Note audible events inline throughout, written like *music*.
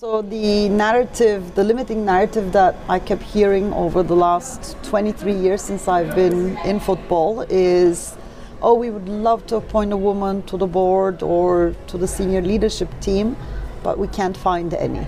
So the narrative, the limiting narrative that I kept hearing over the last 23 years since I've been in football is, oh, we would love to appoint a woman to the board or to the senior leadership team, but we can't find any.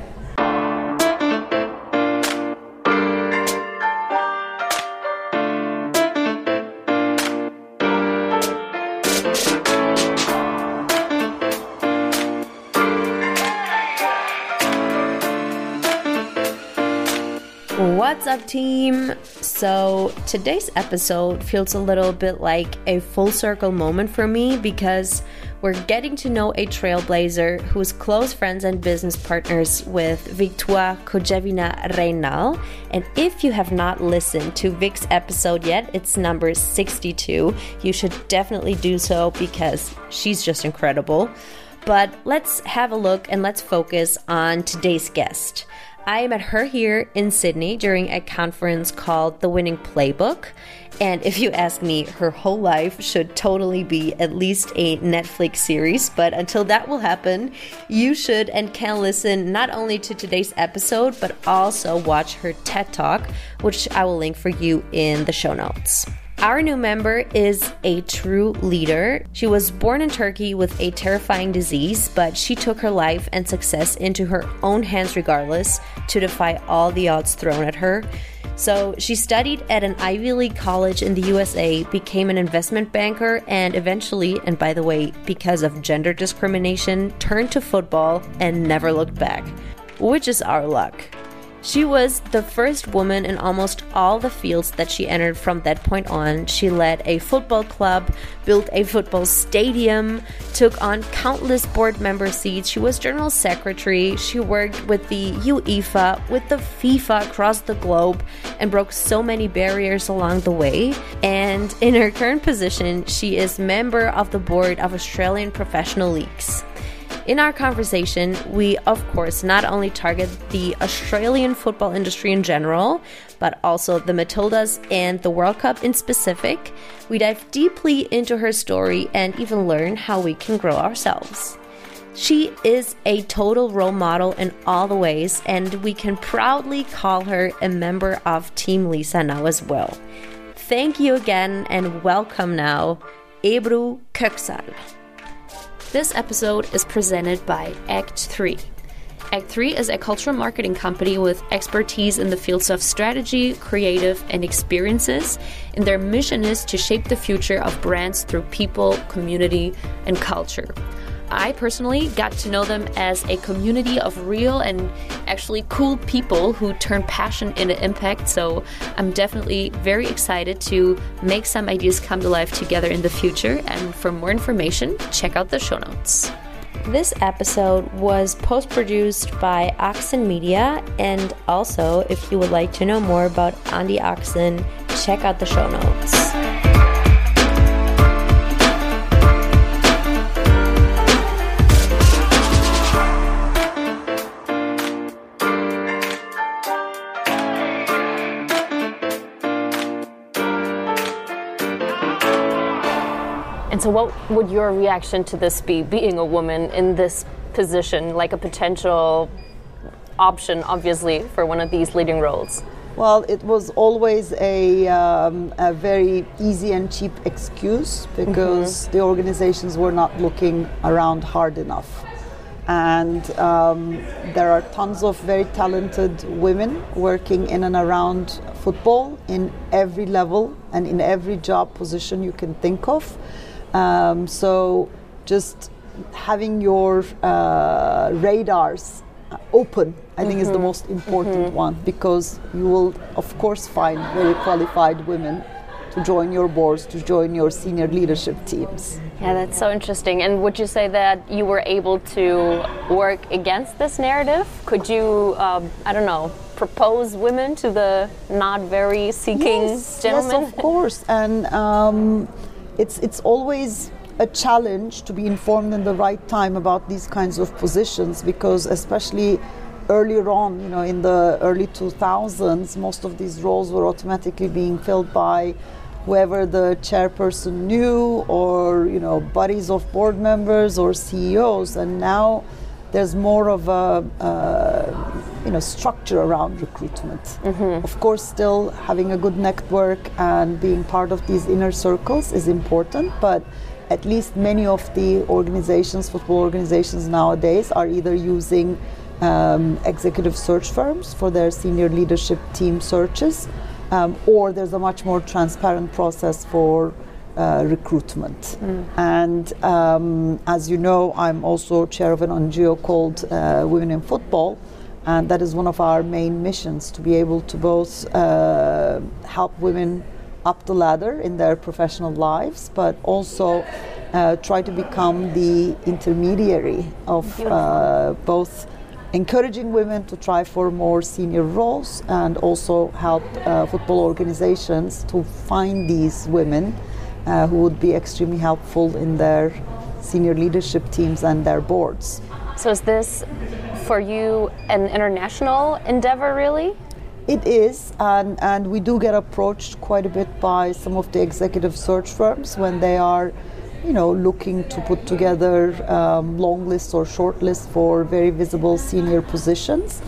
What's up, team? So, today's episode feels a little bit like a full circle moment for me because we're getting to know a trailblazer who's close friends and business partners with Victoire Cogevina Reynal. And if you have not listened to Vic's episode yet, it's number 62. You should definitely do so because she's just incredible. But let's have a look and let's focus on today's guest. I met her here in Sydney during a conference called The Winning Playbook. And if you ask me, her whole life should totally be at least a Netflix series. But until that will happen, you should and can listen not only to today's episode, but also watch her TED Talk, which I will link for you in the show notes. Our new member is a true leader. She was born in Turkey with a terrifying disease, but she took her life and success into her own hands regardless to defy all the odds thrown at her. So she studied at an Ivy League college in the USA, became an investment banker, and eventually, and by the way, because of gender discrimination, turned to football and never looked back, which is our luck. She was the first woman in almost all the fields that she entered from that point on. She led a football club, built a football stadium, took on countless board member seats. She was general secretary. She worked with the UEFA, with the FIFA across the globe, and broke so many barriers along the way. And in her current position, she is member of the board of Australian professional leagues. In our conversation, we of course not only target the Australian football industry in general, but also the Matildas and the World Cup in specific. We dive deeply into her story and even learn how we can grow ourselves. She is a total role model in all the ways, and we can proudly call her a member of Team Lisa now as well. Thank you again, and welcome now, Ebru Köksal. This episode is presented by Act 3. Act 3 is a cultural marketing company with expertise in the fields of strategy, creative, and experiences, and their mission is to shape the future of brands through people, community, and culture. I personally got to know them as a community of real and actually cool people who turn passion into impact. So I'm definitely very excited to make some ideas come to life together in the future. And for more information, check out the show notes. This episode was post produced by Oxen Media. And also, if you would like to know more about Andy Oxen, check out the show notes. And so, what would your reaction to this be, being a woman in this position, like a potential option, obviously, for one of these leading roles? Well, it was always a, um, a very easy and cheap excuse because mm-hmm. the organizations were not looking around hard enough. And um, there are tons of very talented women working in and around football in every level and in every job position you can think of. Um, so just having your uh, radars open, I think, mm-hmm. is the mm-hmm. most important mm-hmm. one because you will, of course, find very qualified women to join your boards, to join your senior leadership teams. Yeah, that's so interesting. And would you say that you were able to work against this narrative? Could you, um, I don't know, propose women to the not very seeking yes, gentlemen? Yes, of course. And um, it's it's always a challenge to be informed in the right time about these kinds of positions because especially earlier on, you know, in the early 2000s, most of these roles were automatically being filled by whoever the chairperson knew or, you know, buddies of board members or CEOs. And now there's more of a, uh, you know structure around recruitment. Of course, still having a good network and being part of these inner circles is important, but at least many of the organizations, football organizations nowadays, are either using um, executive search firms for their senior leadership team searches, um, or there's a much more transparent process for uh, recruitment. And um, as you know, I'm also chair of an NGO called uh, Women in Football, and that is one of our main missions to be able to both uh, help women up the ladder in their professional lives, but also uh, try to become the intermediary of uh, both encouraging women to try for more senior roles and also help uh, football organizations to find these women uh, who would be extremely helpful in their senior leadership teams and their boards. So is this for you an international endeavor, really? It is, and, and we do get approached quite a bit by some of the executive search firms when they are, you know, looking to put together um, long lists or short lists for very visible senior positions.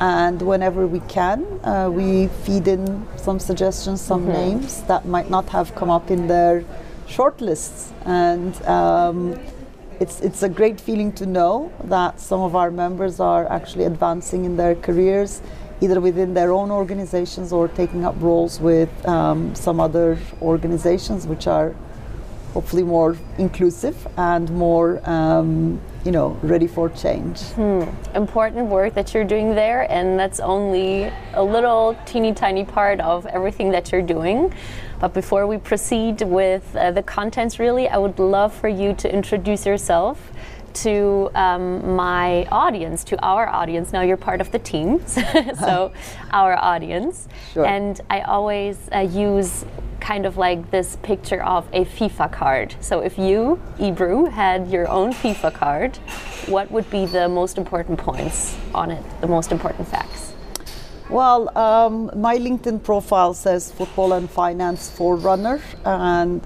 And whenever we can, uh, we feed in some suggestions, some names that might not have come up in their short lists. And um, it's, it's a great feeling to know that some of our members are actually advancing in their careers, either within their own organizations or taking up roles with um, some other organizations which are hopefully more inclusive and more, um, you know, ready for change. Important work that you're doing there, and that's only a little teeny tiny part of everything that you're doing. But before we proceed with uh, the contents, really, I would love for you to introduce yourself to um, my audience, to our audience. Now you're part of the team, *laughs* so *laughs* our audience. Sure. And I always uh, use kind of like this picture of a FIFA card. So if you, Ebru, had your own FIFA card, what would be the most important points on it, the most important facts? Well, um, my LinkedIn profile says football and finance forerunner, and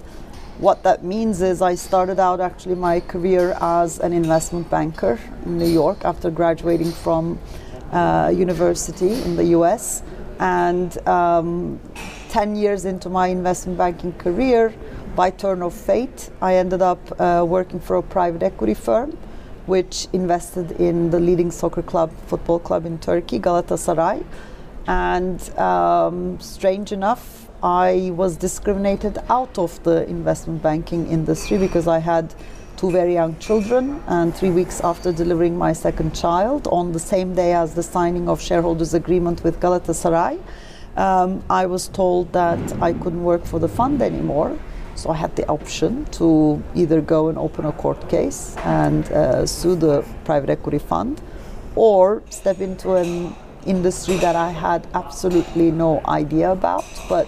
what that means is I started out actually my career as an investment banker in New York after graduating from uh, university in the US, and um, 10 years into my investment banking career, by turn of fate, I ended up uh, working for a private equity firm which invested in the leading soccer club, football club in Turkey, Galatasaray. And um, strange enough, I was discriminated out of the investment banking industry because I had two very young children. And three weeks after delivering my second child, on the same day as the signing of shareholders' agreement with Galatasaray, um, I was told that I couldn't work for the fund anymore. So I had the option to either go and open a court case and uh, sue the private equity fund, or step into an industry that I had absolutely no idea about, but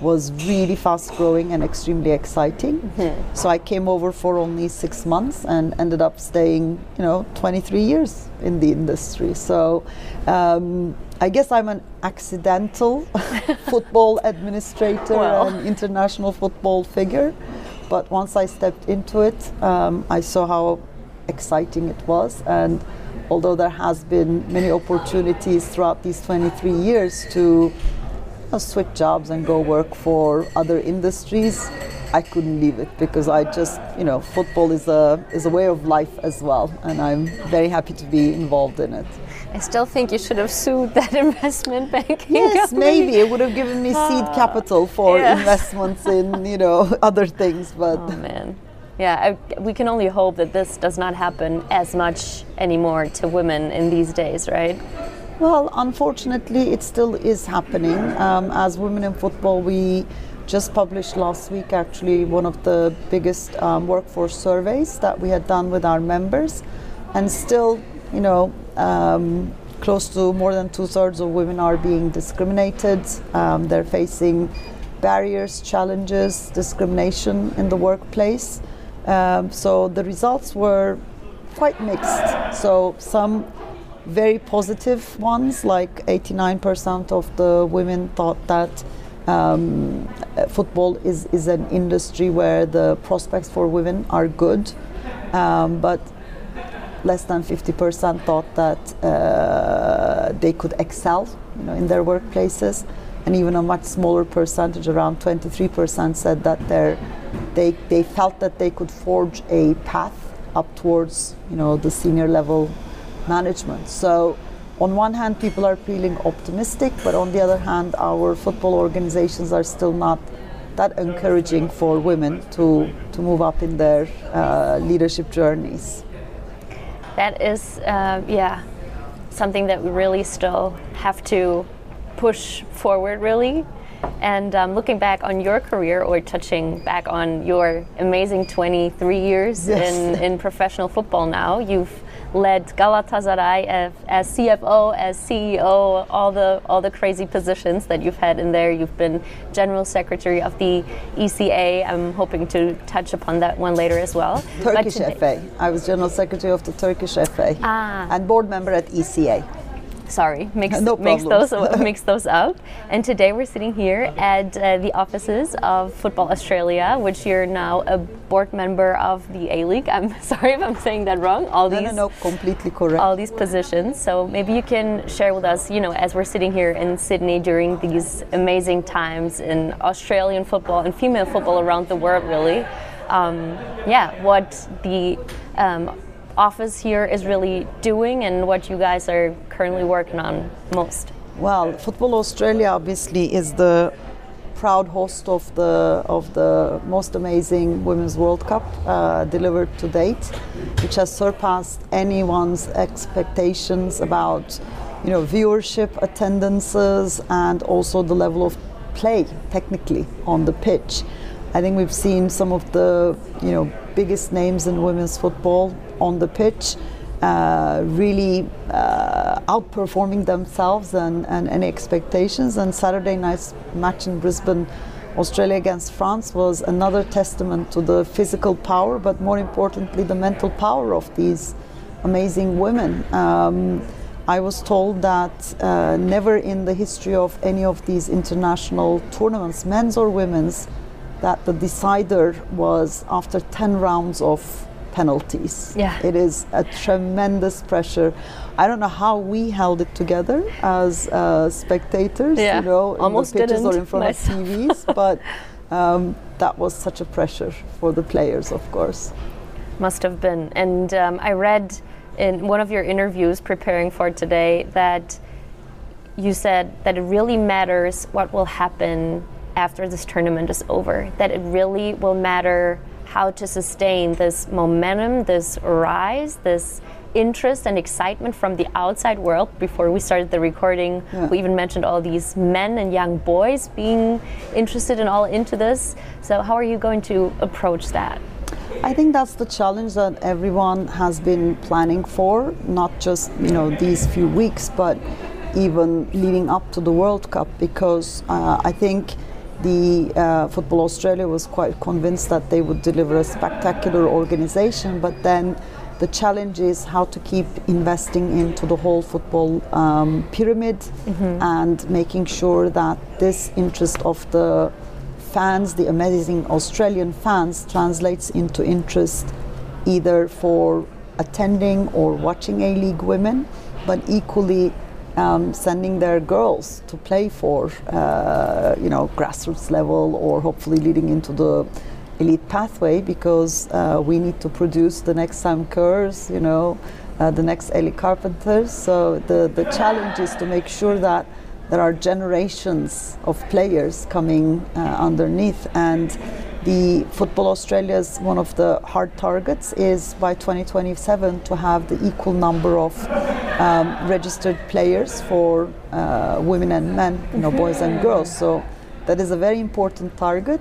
was really fast growing and extremely exciting. So I came over for only six months and ended up staying, you know, 23 years in the industry. So um, I guess I'm an accidental *laughs* football administrator Wow. and international football figure. But once I stepped into it, um, I saw how exciting it was. And although there has been many opportunities throughout these 23 years to switch jobs and go work for other industries, I couldn't leave it because I just, you know, football is a is a way of life as well, and I'm very happy to be involved in it. I still think you should have sued that *laughs* investment banking Yes, company. *laughs* maybe it would have given me seed ah, capital for Yeah. investments in, you know, *laughs* other things, but. Oh man. Yeah, I, we can only hope that this does not happen as much anymore to women in these days, right? Well, unfortunately, it still is happening. Um, as women in football, we just published last week actually one of the biggest um, workforce surveys that we had done with our members, and still, you know, um, close to more than two thirds of women are being discriminated. Um, they're facing barriers, challenges, discrimination in the workplace. Um, so the results were quite mixed. So some very positive ones, like 89% of the women thought that um, football is, is an industry where the prospects for women are good, um, but less than 50% thought that uh, they could excel, you know, in their workplaces, and even a much smaller percentage, around 23%, said that they they felt that they could forge a path up towards, you know, the senior level management. So. On one hand, people are feeling optimistic, but on the other hand, our football organizations are still not that encouraging for women to, to move up in their uh, leadership journeys. That is, uh, yeah, something that we really still have to push forward, really. And um, looking back on your career or touching back on your amazing 23 years yes. in, in professional football now, you've led Galatasaray as, as, CFO, as CEO, all the all the crazy positions that you've had in there. You've been general secretary of the ECA. I'm hoping to touch upon that one later as well. Turkish FA. I was general secretary of the Turkish FA ah. and board member at ECA sorry, mix, no mix those *laughs* mix those up. And today we're sitting here at uh, the offices of Football Australia, which you're now a board member of the A League. I'm *laughs* sorry if I'm saying that wrong. All no, these, no, no, completely correct. All these positions. So maybe you can share with us, you know, as we're sitting here in Sydney during these amazing times in Australian football and female football around the world, really. Um, yeah, what the um, office here is really doing and what you guys are currently working on most? Well, Football Australia obviously is the proud host of the of the most amazing Women's World Cup uh, delivered to date, which has surpassed anyone's expectations about you know viewership, attendances, and also the level of play technically on the pitch. I think we've seen some of the you know biggest names in women's football on the pitch, uh, really uh, outperforming themselves and, and any expectations. And Saturday night's match in Brisbane, Australia against France, was another testament to the physical power, but more importantly, the mental power of these amazing women. Um, I was told that uh, never in the history of any of these international tournaments, men's or women's, that the decider was after 10 rounds of penalties. Yeah. It is a tremendous pressure. I don't know how we held it together as uh, spectators, yeah. you know, Almost in the pitches or in front myself. of TVs, *laughs* but um, that was such a pressure for the players, of course. Must have been. And um, I read in one of your interviews preparing for today that you said that it really matters what will happen after this tournament is over, that it really will matter how to sustain this momentum, this rise, this interest and excitement from the outside world. Before we started the recording, yeah. we even mentioned all these men and young boys being interested and all into this. So, how are you going to approach that? I think that's the challenge that everyone has been planning for, not just you know these few weeks, but even leading up to the World Cup, because uh, I think the uh, Football Australia was quite convinced that they would deliver a spectacular organization, but then the challenge is how to keep investing into the whole football um, pyramid mm-hmm. and making sure that this interest of the fans, the amazing Australian fans, translates into interest either for attending or watching A League women, but equally um, sending their girls to play for, uh, you know, grassroots level or hopefully leading into the elite pathway because uh, we need to produce the next Sam Kerrs, you know, uh, the next Ellie Carpenter. So the, the challenge is to make sure that there are generations of players coming uh, underneath and the Football Australia's one of the hard targets is by 2027 to have the equal number of um, registered players for uh, women and men, you know, boys and girls. So that is a very important target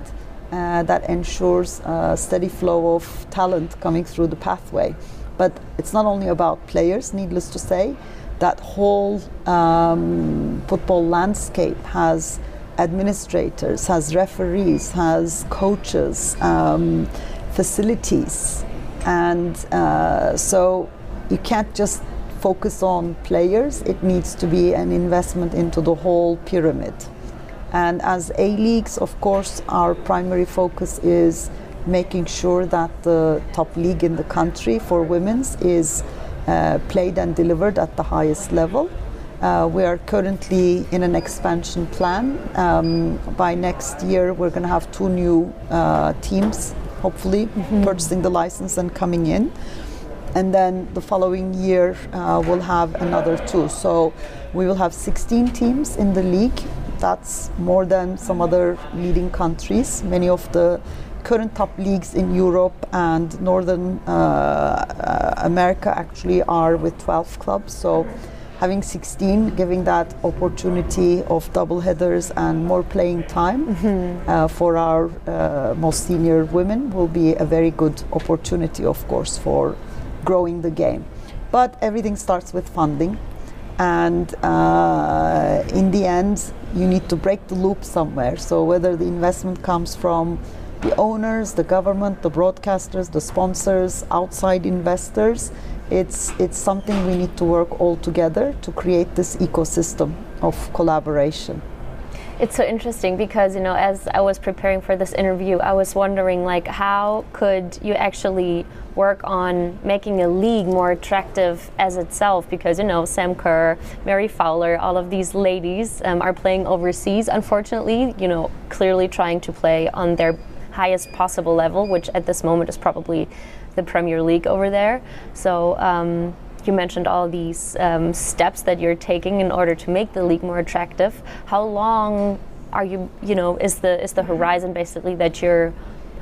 uh, that ensures a steady flow of talent coming through the pathway. But it's not only about players, needless to say. That whole um, football landscape has administrators, has referees, has coaches, um, facilities. And uh, so you can't just focus on players, it needs to be an investment into the whole pyramid. And as A leagues, of course, our primary focus is making sure that the top league in the country for women's is uh, played and delivered at the highest level. Uh, we are currently in an expansion plan. Um, by next year, we're going to have two new uh, teams, hopefully, purchasing the license and coming in. And then the following year, uh, we'll have another two. So we will have 16 teams in the league. That's more than some other leading countries. Many of the current top leagues in Europe and Northern uh, uh, America actually are with 12 clubs. So having 16, giving that opportunity of double headers and more playing time uh, for our uh, most senior women will be a very good opportunity, of course, for growing the game. But everything starts with funding. And uh, in the end, you need to break the loop somewhere. So, whether the investment comes from the owners, the government, the broadcasters, the sponsors, outside investors, it's, it's something we need to work all together to create this ecosystem of collaboration. It's so interesting because you know, as I was preparing for this interview, I was wondering like, how could you actually work on making a league more attractive as itself? Because you know, Sam Kerr, Mary Fowler, all of these ladies um, are playing overseas. Unfortunately, you know, clearly trying to play on their highest possible level, which at this moment is probably the Premier League over there. So. Um, you mentioned all these um, steps that you're taking in order to make the league more attractive. How long are you, you know, is the is the horizon basically that you're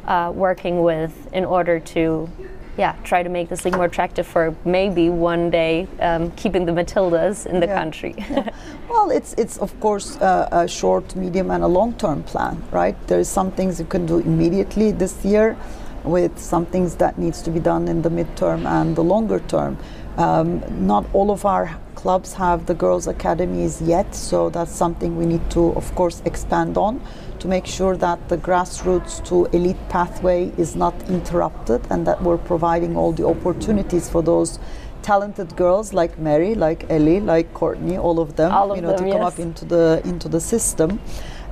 uh, working with in order to, yeah, try to make this league more attractive for maybe one day um, keeping the Matildas in the Yeah. country? *laughs* Well, it's it's of course uh, a short, medium, and a long-term plan, right? There is some things you can do immediately this year, with some things that needs to be done in the midterm and the longer term. Um, not all of our clubs have the girls' academies yet, so that's something we need to, of course, expand on to make sure that the grassroots to elite pathway is not interrupted and that we're providing all the opportunities for those talented girls like Mary, like Ellie, like Courtney, all of them, All of you know, them, to come yes. up into the into the system.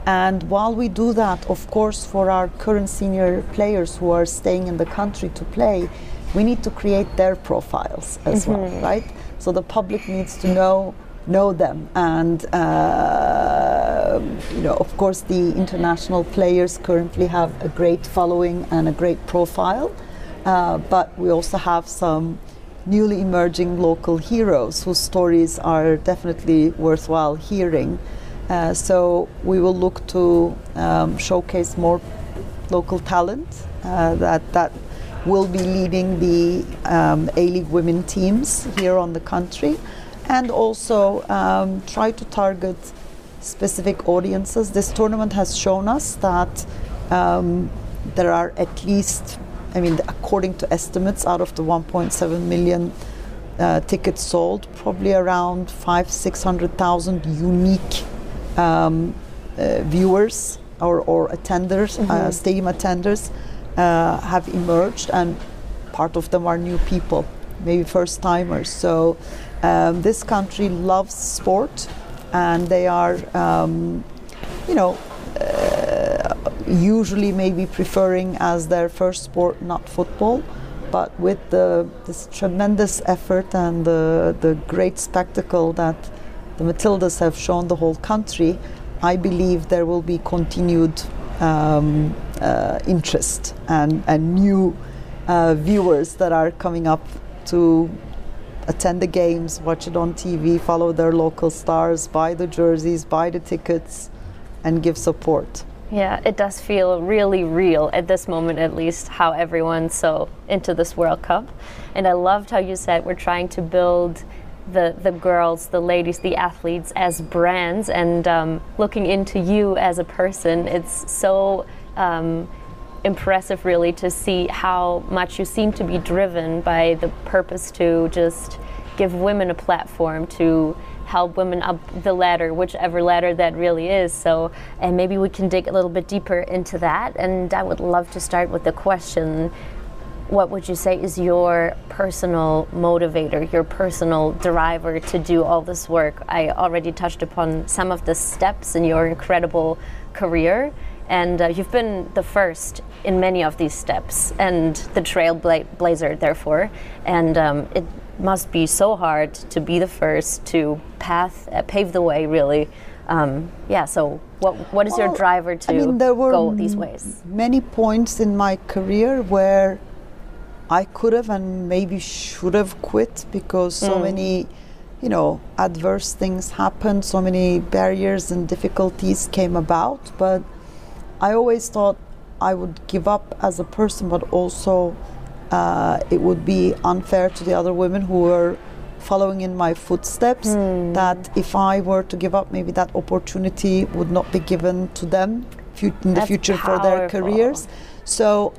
And while we do that, of course, for our current senior players who are staying in the country to play, we need to create their profiles as Mm-hmm. well, right? So the public needs to know know them, and uh, you know, of course, the international players currently have a great following and a great profile, uh, but we also have some newly emerging local heroes whose stories are definitely worthwhile hearing. Uh, so we will look to um, showcase more local talent uh, that that will be leading the um, A-League women teams here on the country, and also um, try to target specific audiences. This tournament has shown us that um, there are at least, I mean, according to estimates, out of the 1.7 million uh, tickets sold, probably around five, six hundred thousand unique um, uh, viewers or, or attenders, uh, stadium attenders, uh, have emerged, and part of them are new people, maybe first timers. So um, this country loves sport, and they are, um, you know, uh, usually maybe preferring as their first sport not football. But with the, this tremendous effort and the, the great spectacle that the Matildas have shown the whole country, I believe there will be continued um, uh, interest and, and new uh, viewers that are coming up to attend the games, watch it on TV, follow their local stars, buy the jerseys, buy the tickets, and give support. Yeah, it does feel really real at this moment, at least, how everyone's so into this World Cup. And I loved how you said we're trying to build the, the girls, the ladies, the athletes as brands and um, looking into you as a person. It's so um, impressive, really, to see how much you seem to be driven by the purpose to just give women a platform to help women up the ladder, whichever ladder that really is. So, and maybe we can dig a little bit deeper into that. And I would love to start with the question what would you say is your personal motivator, your personal driver to do all this work? I already touched upon some of the steps in your incredible career, and uh, you've been the first in many of these steps, and the trailblazer, therefore. And um, it must be so hard to be the first to path uh, pave the way, really. Um, yeah. So, what what is your driver to I mean, there were go these ways? Many points in my career where I could have and maybe should have quit because so Mm. many, you know, adverse things happened, so many barriers and difficulties came about. But I always thought I would give up as a person, but also uh, it would be unfair to the other women who were following in my footsteps. That if I were to give up, maybe that opportunity would not be given to them in the That's future for their careers. So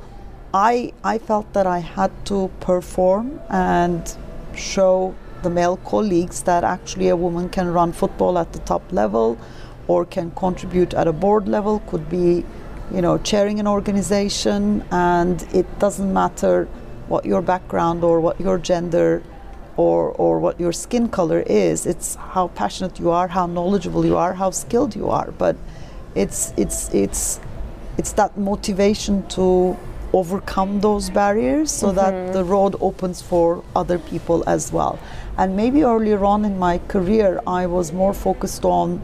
I I felt that I had to perform and show the male colleagues that actually a woman can run football at the top level or can contribute at a board level could be you know chairing an organization. And it doesn't matter what your background or what your gender or, or what your skin color is. It's how passionate you are how knowledgeable you are how skilled you are. But it's it's it's it's that motivation to overcome those barriers so that the road opens for other people as well. And maybe earlier on in my career i was more focused on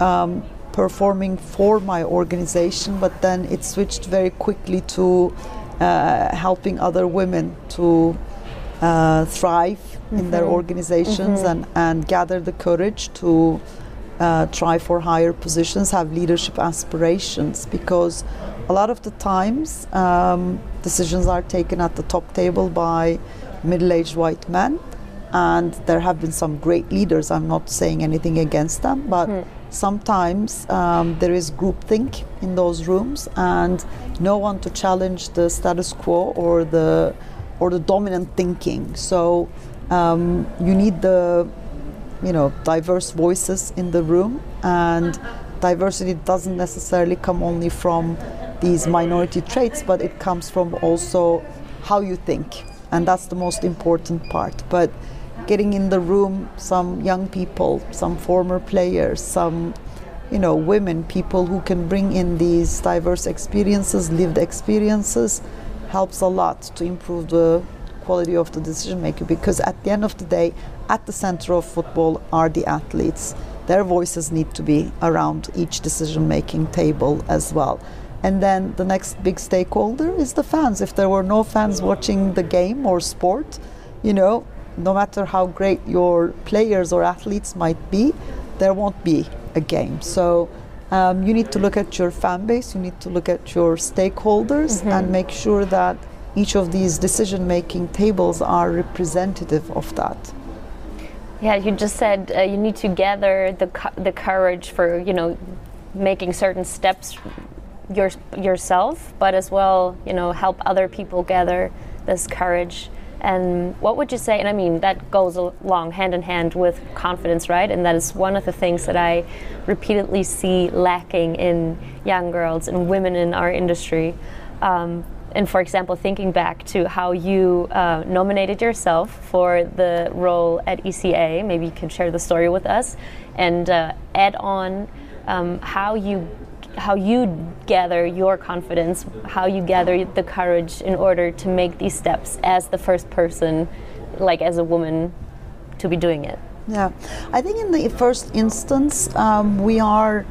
um, performing for my organization but then it switched very quickly to uh, helping other women to uh, thrive in their organizations and, and gather the courage to uh, try for higher positions, have leadership aspirations, because a lot of the times um, decisions are taken at the top table by middle aged white men. And there have been some great leaders. I'm not saying anything against them, but sometimes um, there is groupthink in those rooms, and no one to challenge the status quo or the or the dominant thinking. So um, you need the you know diverse voices in the room and diversity doesn't necessarily come only from these minority traits but it comes from also how you think and that's the most important part. But getting in the room some young people some former players some you know women people who can bring in these diverse experiences lived experiences helps a lot to improve the quality of the decision maker because at the end of the day at the center of football are the athletes. Their voices need to be around each decision making table as well and then the next big stakeholder is the fans. If there were no fans watching the game or sport you know no matter how great your players or athletes might be there won't be a game. So um, you need to look at your fan base you need to look at your stakeholders and make sure that each of these decision making tables are representative of that. Yeah, you just said uh, you need to gather the cu- the courage for you know making certain steps your, yourself, but as well you know help other people gather this courage. And what would you say? And I mean that goes along hand in hand with confidence, right? And that is one of the things that I repeatedly see lacking in young girls and women in our industry. Um, and for example, thinking back to how you uh, nominated yourself for the role at ECA, maybe you can share the story with us, and uh, add on um, how you how you gather your confidence, how you gather the courage in order to make these steps as the first person, like as a woman, to be doing it. Yeah, I think in the first instance, um, we are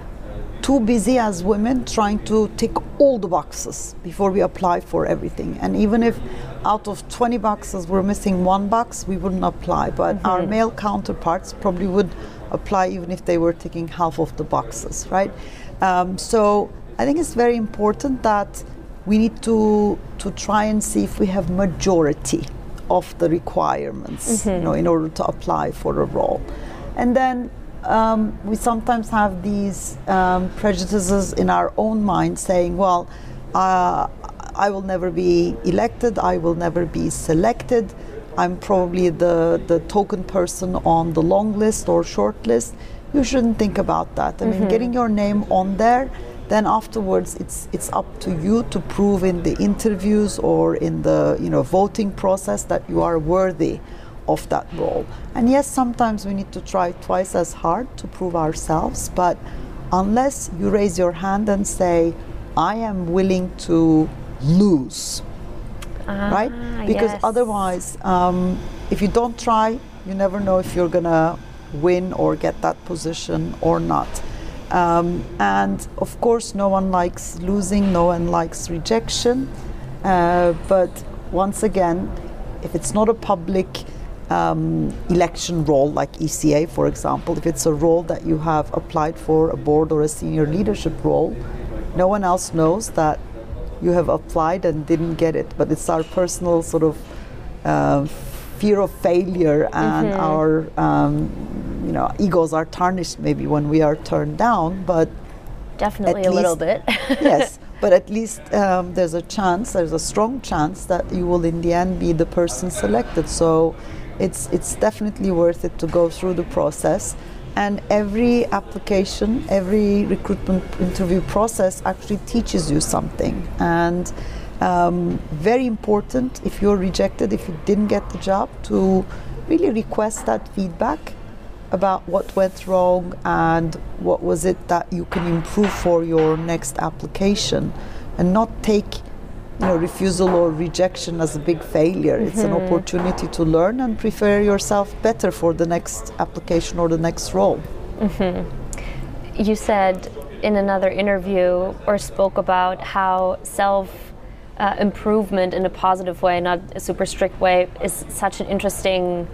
too busy as women trying to tick all the boxes before we apply for everything. And even if out of 20 boxes we're missing one box, we wouldn't apply. But our male counterparts probably would apply even if they were ticking half of the boxes, right? Um, so I think it's very important that we need to to try and see if we have majority of the requirements, you know, in order to apply for a role. And then um, we sometimes have these um, prejudices in our own mind saying, well, uh, I will never be elected, I will never be selected, I'm probably the, the token person on the long list or short list. You shouldn't think about that. I mean, getting your name on there, then afterwards it's it's up to you to prove in the interviews or in the you know voting process that you are worthy of that role. And yes, sometimes we need to try twice as hard to prove ourselves, but unless you raise your hand and say, I am willing to lose, right? Because yes. otherwise, um, if you don't try, you never know if you're gonna win or get that position or not. Um, and of course, no one likes losing, no one likes rejection. Uh, but once again, if it's not a public um, election role like ECA, for example, if it's a role that you have applied for, a board or a senior leadership role, no one else knows that you have applied and didn't get it. But it's our personal sort of uh, fear of failure and mm-hmm. our um, you know egos are tarnished maybe when we are turned down, but definitely a least, little bit. *laughs* yes, *laughs* but at least um, there's a chance, there's a strong chance that you will in the end be the person selected. So it's it's definitely worth it to go through the process. And every application, every recruitment interview process actually teaches you something. And um, very important if you're rejected, if you didn't get the job, to really request that feedback about what went wrong and what was it that you can improve for your next application and not take you know, refusal or rejection as a big failure. Mm-hmm. It's an mm-hmm. opportunity to learn and prepare yourself better for the next application or the next role. Mm-hmm. You said in another interview or spoke about how self uh, improvement in a positive way, not a super strict way, is such an interesting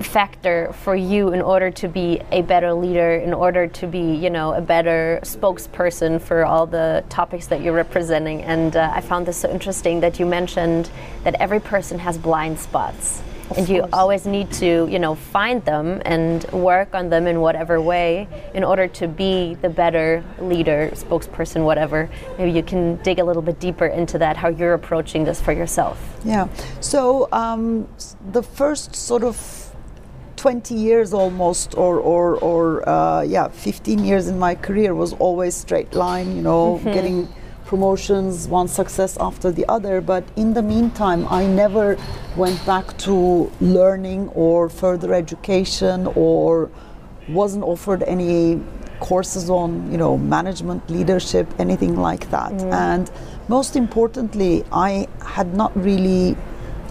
factor for you in order to be a better leader, in order to be, you know, a better spokesperson for all the topics that you're representing. And uh, I found this so interesting that you mentioned that every person has blind spots. Of and you always need to, you know, find them and work on them in whatever way in order to be the better leader, spokesperson, whatever. Maybe you can dig a little bit deeper into that, how you're approaching this for yourself. Yeah. So um, the first sort of 20 years almost or or, or uh, yeah 15 years in my career was always straight line you know mm-hmm. getting promotions one success after the other but in the meantime i never went back to learning or further education or wasn't offered any courses on you know management leadership anything like that mm. and most importantly i had not really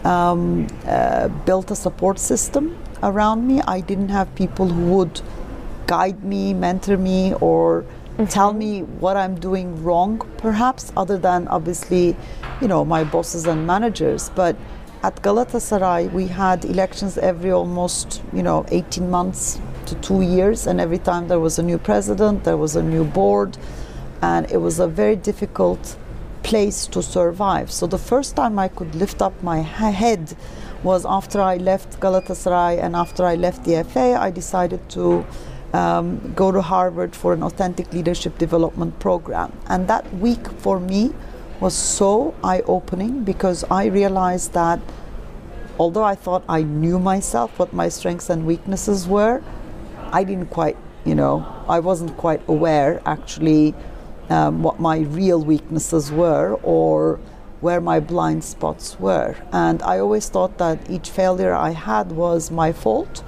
um, uh, built a support system around me. I didn't have people who would guide me, mentor me, or mm-hmm. tell me what I'm doing wrong, perhaps, other than obviously, you know, my bosses and managers. But at Galatasaray, we had elections every almost, you know, 18 months to two years, and every time there was a new president, there was a new board, and it was a very difficult place to survive. So the first time I could lift up my head was after I left Galatasaray and after I left the FA, I decided to um, go to Harvard for an authentic leadership development program. And that week for me was so eye opening because I realized that although I thought I knew myself, what my strengths and weaknesses were, I didn't quite, you know, I wasn't quite aware actually um, what my real weaknesses were or where my blind spots were. And I always thought that each failure I had was my fault.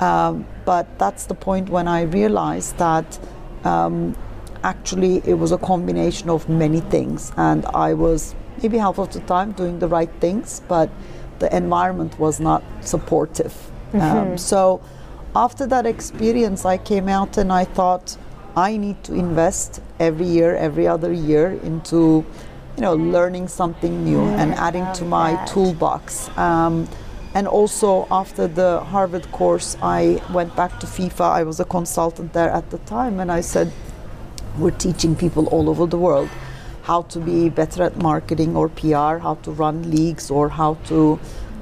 Um, but that's the point when I realized that um, actually it was a combination of many things. And I was maybe half of the time doing the right things, but the environment was not supportive. Um, mm-hmm. Um, so after that experience, I came out and I thought, I need to invest every year, every other year into you know, learning something new and adding to my that. toolbox. Um, and also after the Harvard course, I went back to FIFA. I was a consultant there at the time, and I said, "We're teaching people all over the world how to be better at marketing or PR, how to run leagues, or how to,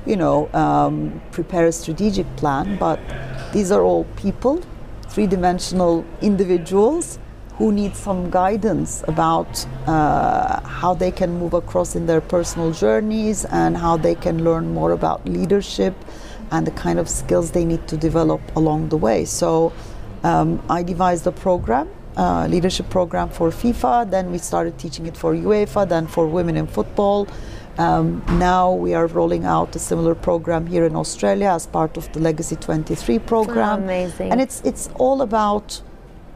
you know, um, prepare a strategic plan. But these are all people, three-dimensional individuals." Who need some guidance about uh, how they can move across in their personal journeys and how they can learn more about leadership and the kind of skills they need to develop along the way. So um, I devised a program, uh, leadership program for FIFA. Then we started teaching it for UEFA, then for women in football. Um, now we are rolling out a similar program here in Australia as part of the Legacy 23 program. Oh, amazing. And it's it's all about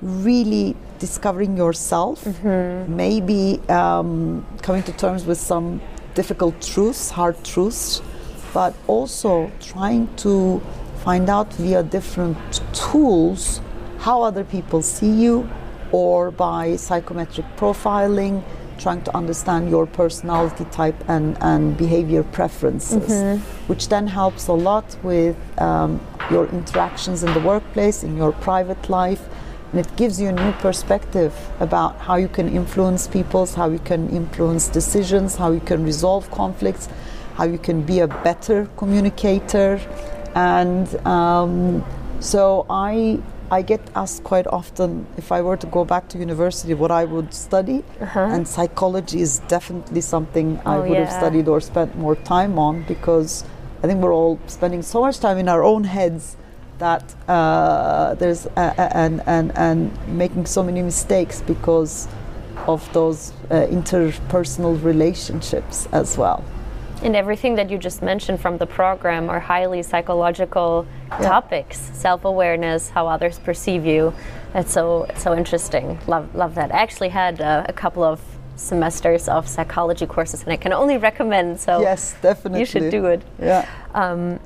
really discovering yourself, mm-hmm. maybe um, coming to terms with some difficult truths, hard truths, but also trying to find out via different tools how other people see you or by psychometric profiling trying to understand your personality type and, and behavior preferences, mm-hmm. which then helps a lot with um, your interactions in the workplace, in your private life. And it gives you a new perspective about how you can influence people's, how you can influence decisions, how you can resolve conflicts, how you can be a better communicator. And um, so I I get asked quite often if I were to go back to university what I would study, uh-huh. and psychology is definitely something oh, I would yeah. have studied or spent more time on because I think we're all spending so much time in our own heads that uh, there's and and and making so many mistakes because of those uh, interpersonal relationships as well. And everything that you just mentioned from the program are highly psychological yeah. topics, self-awareness, how others perceive you. That's so so interesting. Love love that. I actually had uh, a couple of semesters of psychology courses, and I can only recommend. So yes, definitely, you should do it. Yeah. Um,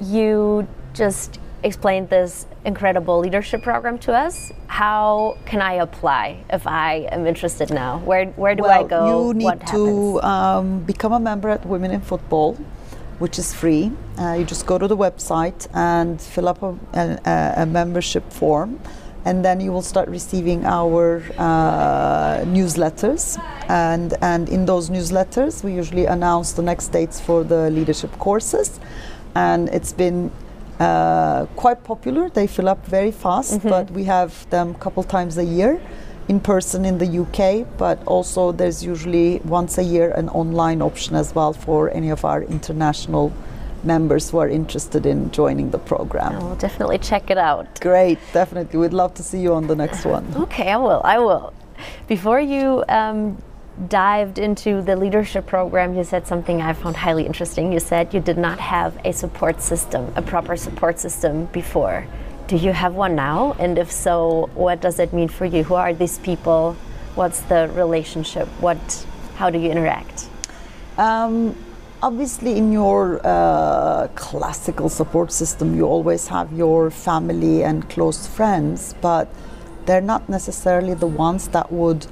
you just explained this incredible leadership program to us. How can I apply if I am interested now? Where where do well, I go? You need what to um, become a member at Women in Football, which is free. Uh, you just go to the website and fill up a, a, a, membership form. And then you will start receiving our uh, newsletters, and and in those newsletters we usually announce the next dates for the leadership courses, and it's been uh, quite popular. They fill up very fast, mm-hmm. but we have them a couple times a year in person in the UK, but also there's usually once a year an online option as well for any of our international members who are interested in joining the program. I will definitely check it out. Great, definitely. We'd love to see you on the next one. okay, I will. I will. Before you um, dived into the leadership program, you said something I found highly interesting. You said you did not have a support system, a proper support system before. Do you have one now? And if so, what does it mean for you? Who are these people? What's the relationship? What, how do you interact? Um, obviously, in your uh, classical support system, you always have your family and close friends, but they're not necessarily the ones that would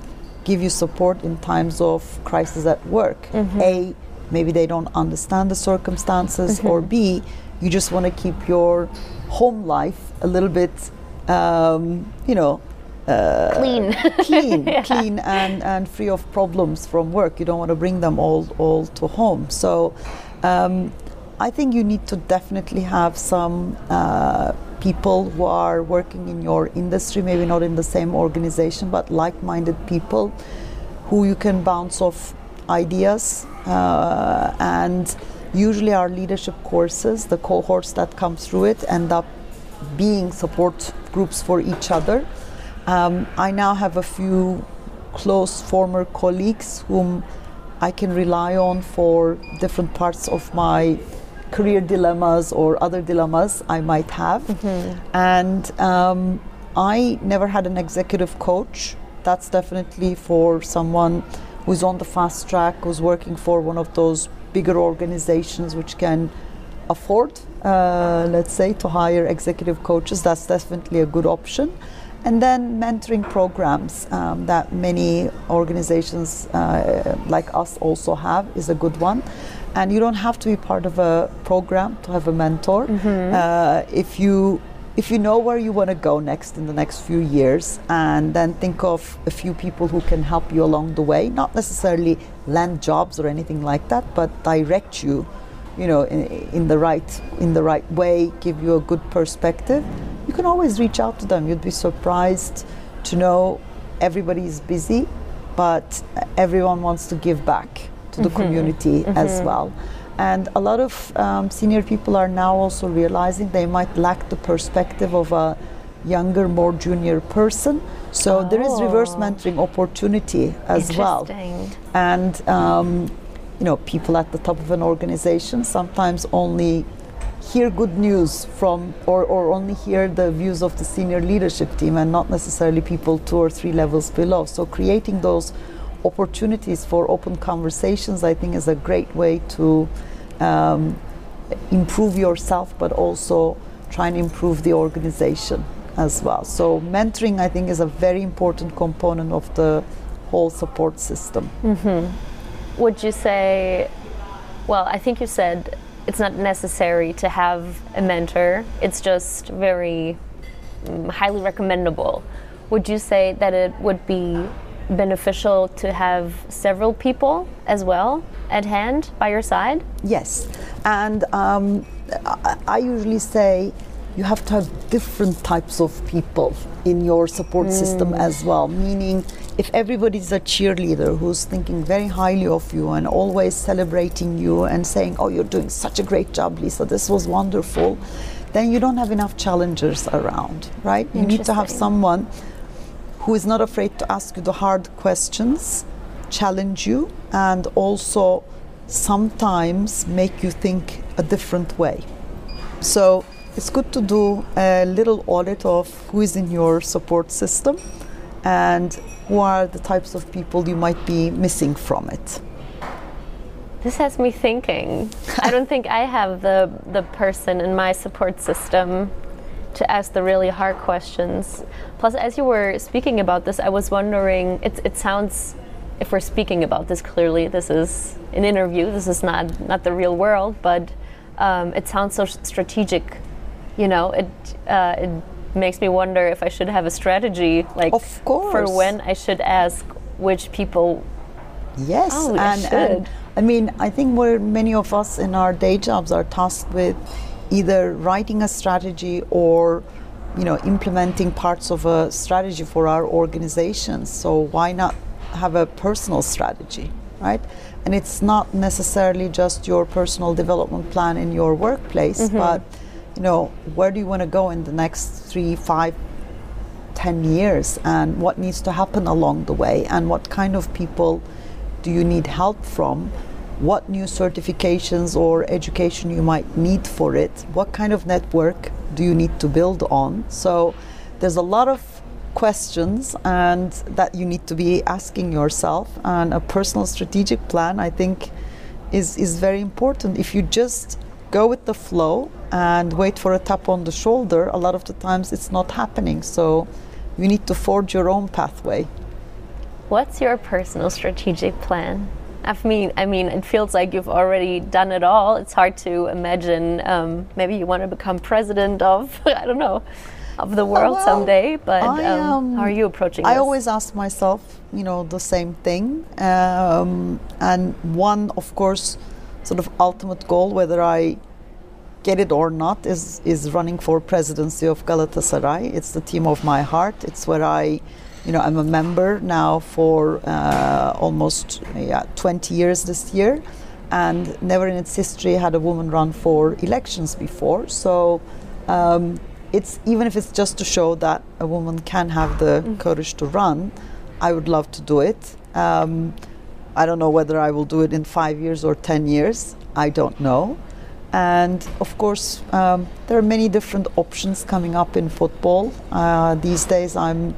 give you support in times of crisis at work. Mm-hmm. A, maybe they don't understand the circumstances, mm-hmm. or B, you just want to keep your home life a little bit, um, you know, uh, clean, *laughs* clean, yeah. clean, and, and free of problems from work. You don't want to bring them all all to home. So, um, I think you need to definitely have some uh, people who are working in your industry, maybe not in the same organization, but like minded people who you can bounce off ideas. Uh, and usually, our leadership courses, the cohorts that come through it, end up being support groups for each other. Um, I now have a few close former colleagues whom I can rely on for different parts of my career dilemmas or other dilemmas I might have. Mm-hmm. And um, I never had an executive coach. That's definitely for someone who's on the fast track, who's working for one of those bigger organizations which can afford, uh, let's say, to hire executive coaches. That's definitely a good option. And then mentoring programs um, that many organizations uh, like us also have is a good one and you don't have to be part of a program to have a mentor. Mm-hmm. Uh, if you if you know where you want to go next in the next few years, and then think of a few people who can help you along the way, not necessarily land jobs or anything like that, but direct you, you know, in, in the right in the right way, give you a good perspective. You can always reach out to them. You'd be surprised to know everybody is busy, but everyone wants to give back to the mm-hmm. community mm-hmm. as well. And a lot of um, senior people are now also realizing they might lack the perspective of a younger, more junior person. So oh. there is reverse oh. mentoring opportunity as well. And um, you know, people at the top of an organization sometimes only hear good news from or, or only hear the views of the senior leadership team and not necessarily people two or three levels below. So creating those opportunities for open conversations, I think, is a great way to um, improve yourself, but also try and improve the organization as well. So mentoring, I think, is a very important component of the whole support system. Would you say, well, I think you said it's not necessary to have a mentor, it's just very um, highly recommendable. Would you say that it would be beneficial to have several people as well at hand by your side? Yes, and um, I, I usually say you have to have different types of people in your support system as well. Meaning, if everybody's a cheerleader who's thinking very highly of you and always celebrating you and saying, "Oh, you're doing such a great job, Lisa. This was wonderful," then you don't have enough challengers around, right? You need to have someone who is not afraid to ask you the hard questions, challenge you, and also sometimes make you think a different way. So it's good to do a little audit of who is in your support system and who are the types of people you might be missing from it. This has me thinking. I don't think I have the the person in my support system to ask the really hard questions. Plus, as you were speaking about this, I was wondering. It it sounds, if we're speaking about this clearly, this is an interview. This is not not the real world, but um, it sounds so strategic. You know, it uh, it makes me wonder if I should have a strategy, like Of for when I should ask which people. Yes, Oh, and, should. and I mean, I think where many of us in our day jobs are tasked with either writing a strategy or you know implementing parts of a strategy for our organizations. So why not have a personal strategy, right? And it's not necessarily just your personal development plan in your workplace, mm-hmm. but you know where do you want to go in the next three, five ten years and what needs to happen along the way and what kind of people do you need help from what new certifications or education you might need for it? What kind of network do you need to build on? So there's a lot of questions and that you need to be asking yourself and a personal strategic plan i think is is very important. If you just go with the flow and wait for a tap on the shoulder a lot of the times it's not happening. So you need to forge your own pathway. What's your personal strategic plan? I mean, I mean, it feels like you've already done it all. It's hard to imagine. Um, maybe you want to become president of, *laughs* I don't know, of the world well, someday. But I, um, um, how are you approaching I this? always ask myself, you know, the same thing. Um, and one, of course, sort of ultimate goal, whether I get it or not, is is running for presidency of Galatasaray. It's the team of my heart. It's where I, you know, I'm a member now for uh, almost yeah 20 years this year, and never in its history had a woman run for elections before. So. Um, it's even if it's just to show that a woman can have the courage to run, I would love to do it. Um, I don't know whether I will do it in five years or ten years. I don't know. And of course, um, there are many different options coming up in football. Uh, these days, I'm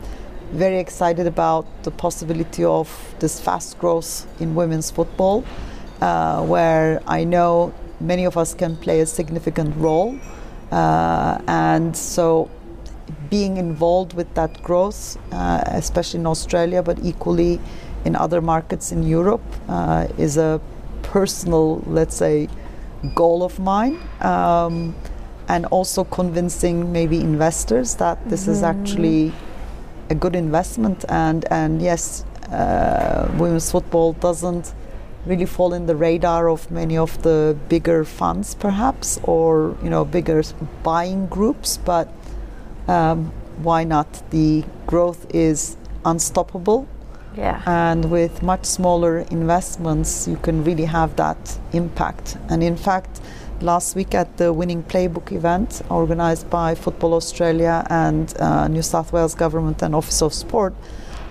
very excited about the possibility of this fast growth in women's football, uh, where I know many of us can play a significant role. Uh, and so being involved with that growth, uh, especially in Australia, but equally in other markets in Europe, uh, is a personal, let's say, goal of mine. Um, and also convincing maybe investors that this is actually a good investment. And, and yes, uh, women's football doesn't really fall in the radar of many of the bigger funds perhaps or you know bigger buying groups but um, why not the growth is unstoppable yeah. and with much smaller investments you can really have that impact. And in fact last week at the winning playbook event organized by football australia and uh, new south wales government and office of sport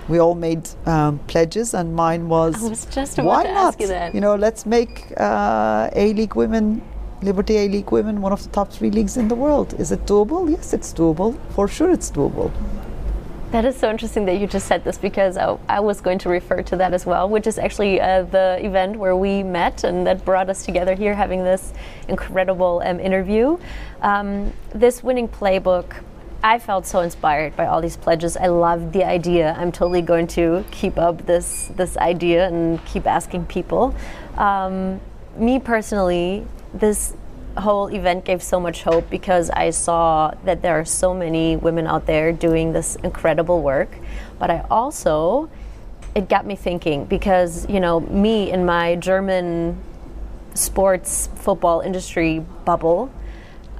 we all made um, pledges and mine was I was why to not? ask you that. you know let's make uh, a league women liberty a league women one of the top three leagues in the world. Is it doable? Yes it's doable. For sure it's doable That is so interesting that you just said this because I, I was going to refer to that as well, which is actually uh, the event where we met and that brought us together here having this incredible um, interview. Um, this winning playbook, I felt so inspired by all these pledges. I loved the idea. I'm totally going to keep up this this idea and keep asking people. Um, me personally, this whole event gave so much hope because I saw that there are so many women out there doing this incredible work. But I also, it got me thinking because, you know, me in my German sports football industry bubble,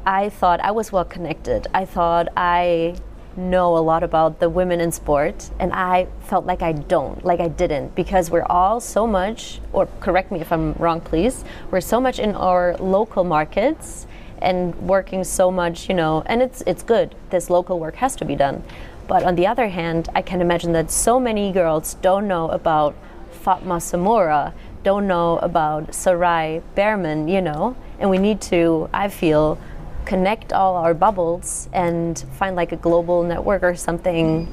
I thought I was well connected. I thought I know a lot about the women in sport and I felt like I don't, like I didn't because we're all so much or correct me if I'm wrong please, we're so much in our local markets and working so much, you know, and it's it's good. This local work has to be done. But on the other hand, I can imagine that so many girls don't know about Fatma Samoura, don't know about Sarai Bareman, you know, and we need to, I feel, connect all our bubbles and find like a global network or something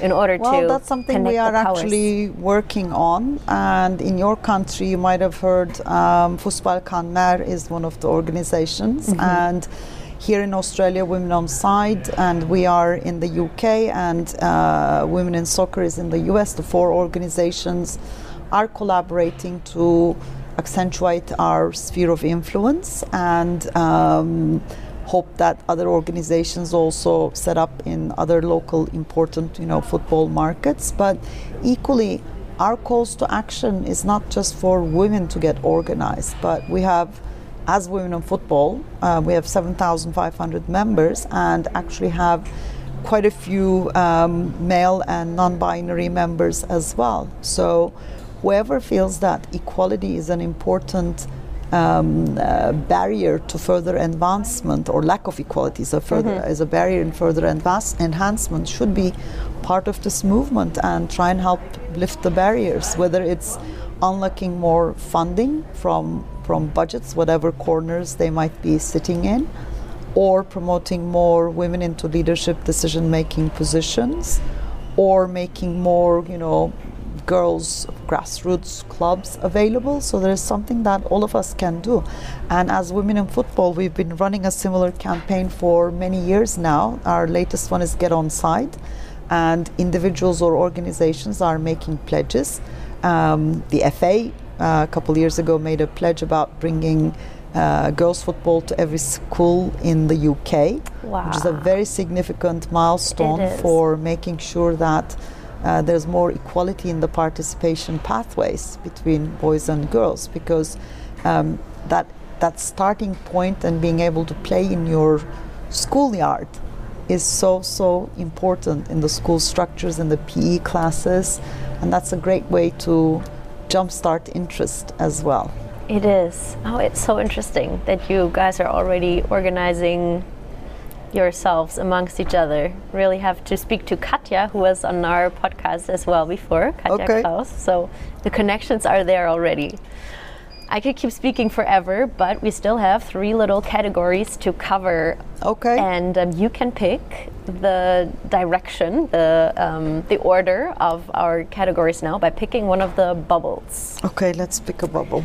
in order well, to Well, that's something we are actually working on. And in your country, you might have heard um, Fußball kann mehr is one of the organizations. Mm-hmm. And here in Australia, Women on Side, and we are in the UK, and uh, Women in Soccer is in the US. The four organizations are collaborating to accentuate our sphere of influence and um, hope that other organizations also set up in other local important you know football markets. But equally our calls to action is not just for women to get organized but we have as women in football uh, we have 7500 members and actually have quite a few um, male and non-binary members as well. So whoever feels that equality is an important um, uh, barrier to further advancement or lack of equality is a further mm-hmm. is a barrier in further advance, enhancement should be part of this movement and try and help lift the barriers whether it's unlocking more funding from from budgets whatever corners they might be sitting in or promoting more women into leadership decision making positions or making more you know girls grassroots clubs available. So there is something that all of us can do. And as women in football, we've been running a similar campaign for many years now. Our latest one is Get On Side, and individuals or organizations are making pledges. Um, the FA uh, a couple years ago made a pledge about bringing uh, girls football to every school in the UK, wow. which is a very significant milestone for making sure that uh, there's more equality in the participation pathways between boys and girls because um, that that starting point and being able to play in your schoolyard is so so important in the school structures and the PE classes and that's a great way to jumpstart interest as well. It is. Oh, it's so interesting that you guys are already organizing yourselves amongst each other. Really have to speak to Katja, who was on our podcast as well before, Katja okay. Kraus. So the connections are there already. I could keep speaking forever, but we still have three little categories to cover. Okay. And um, you can pick the direction, the um, the order of our categories now by picking one of the bubbles. Okay, let's pick a bubble.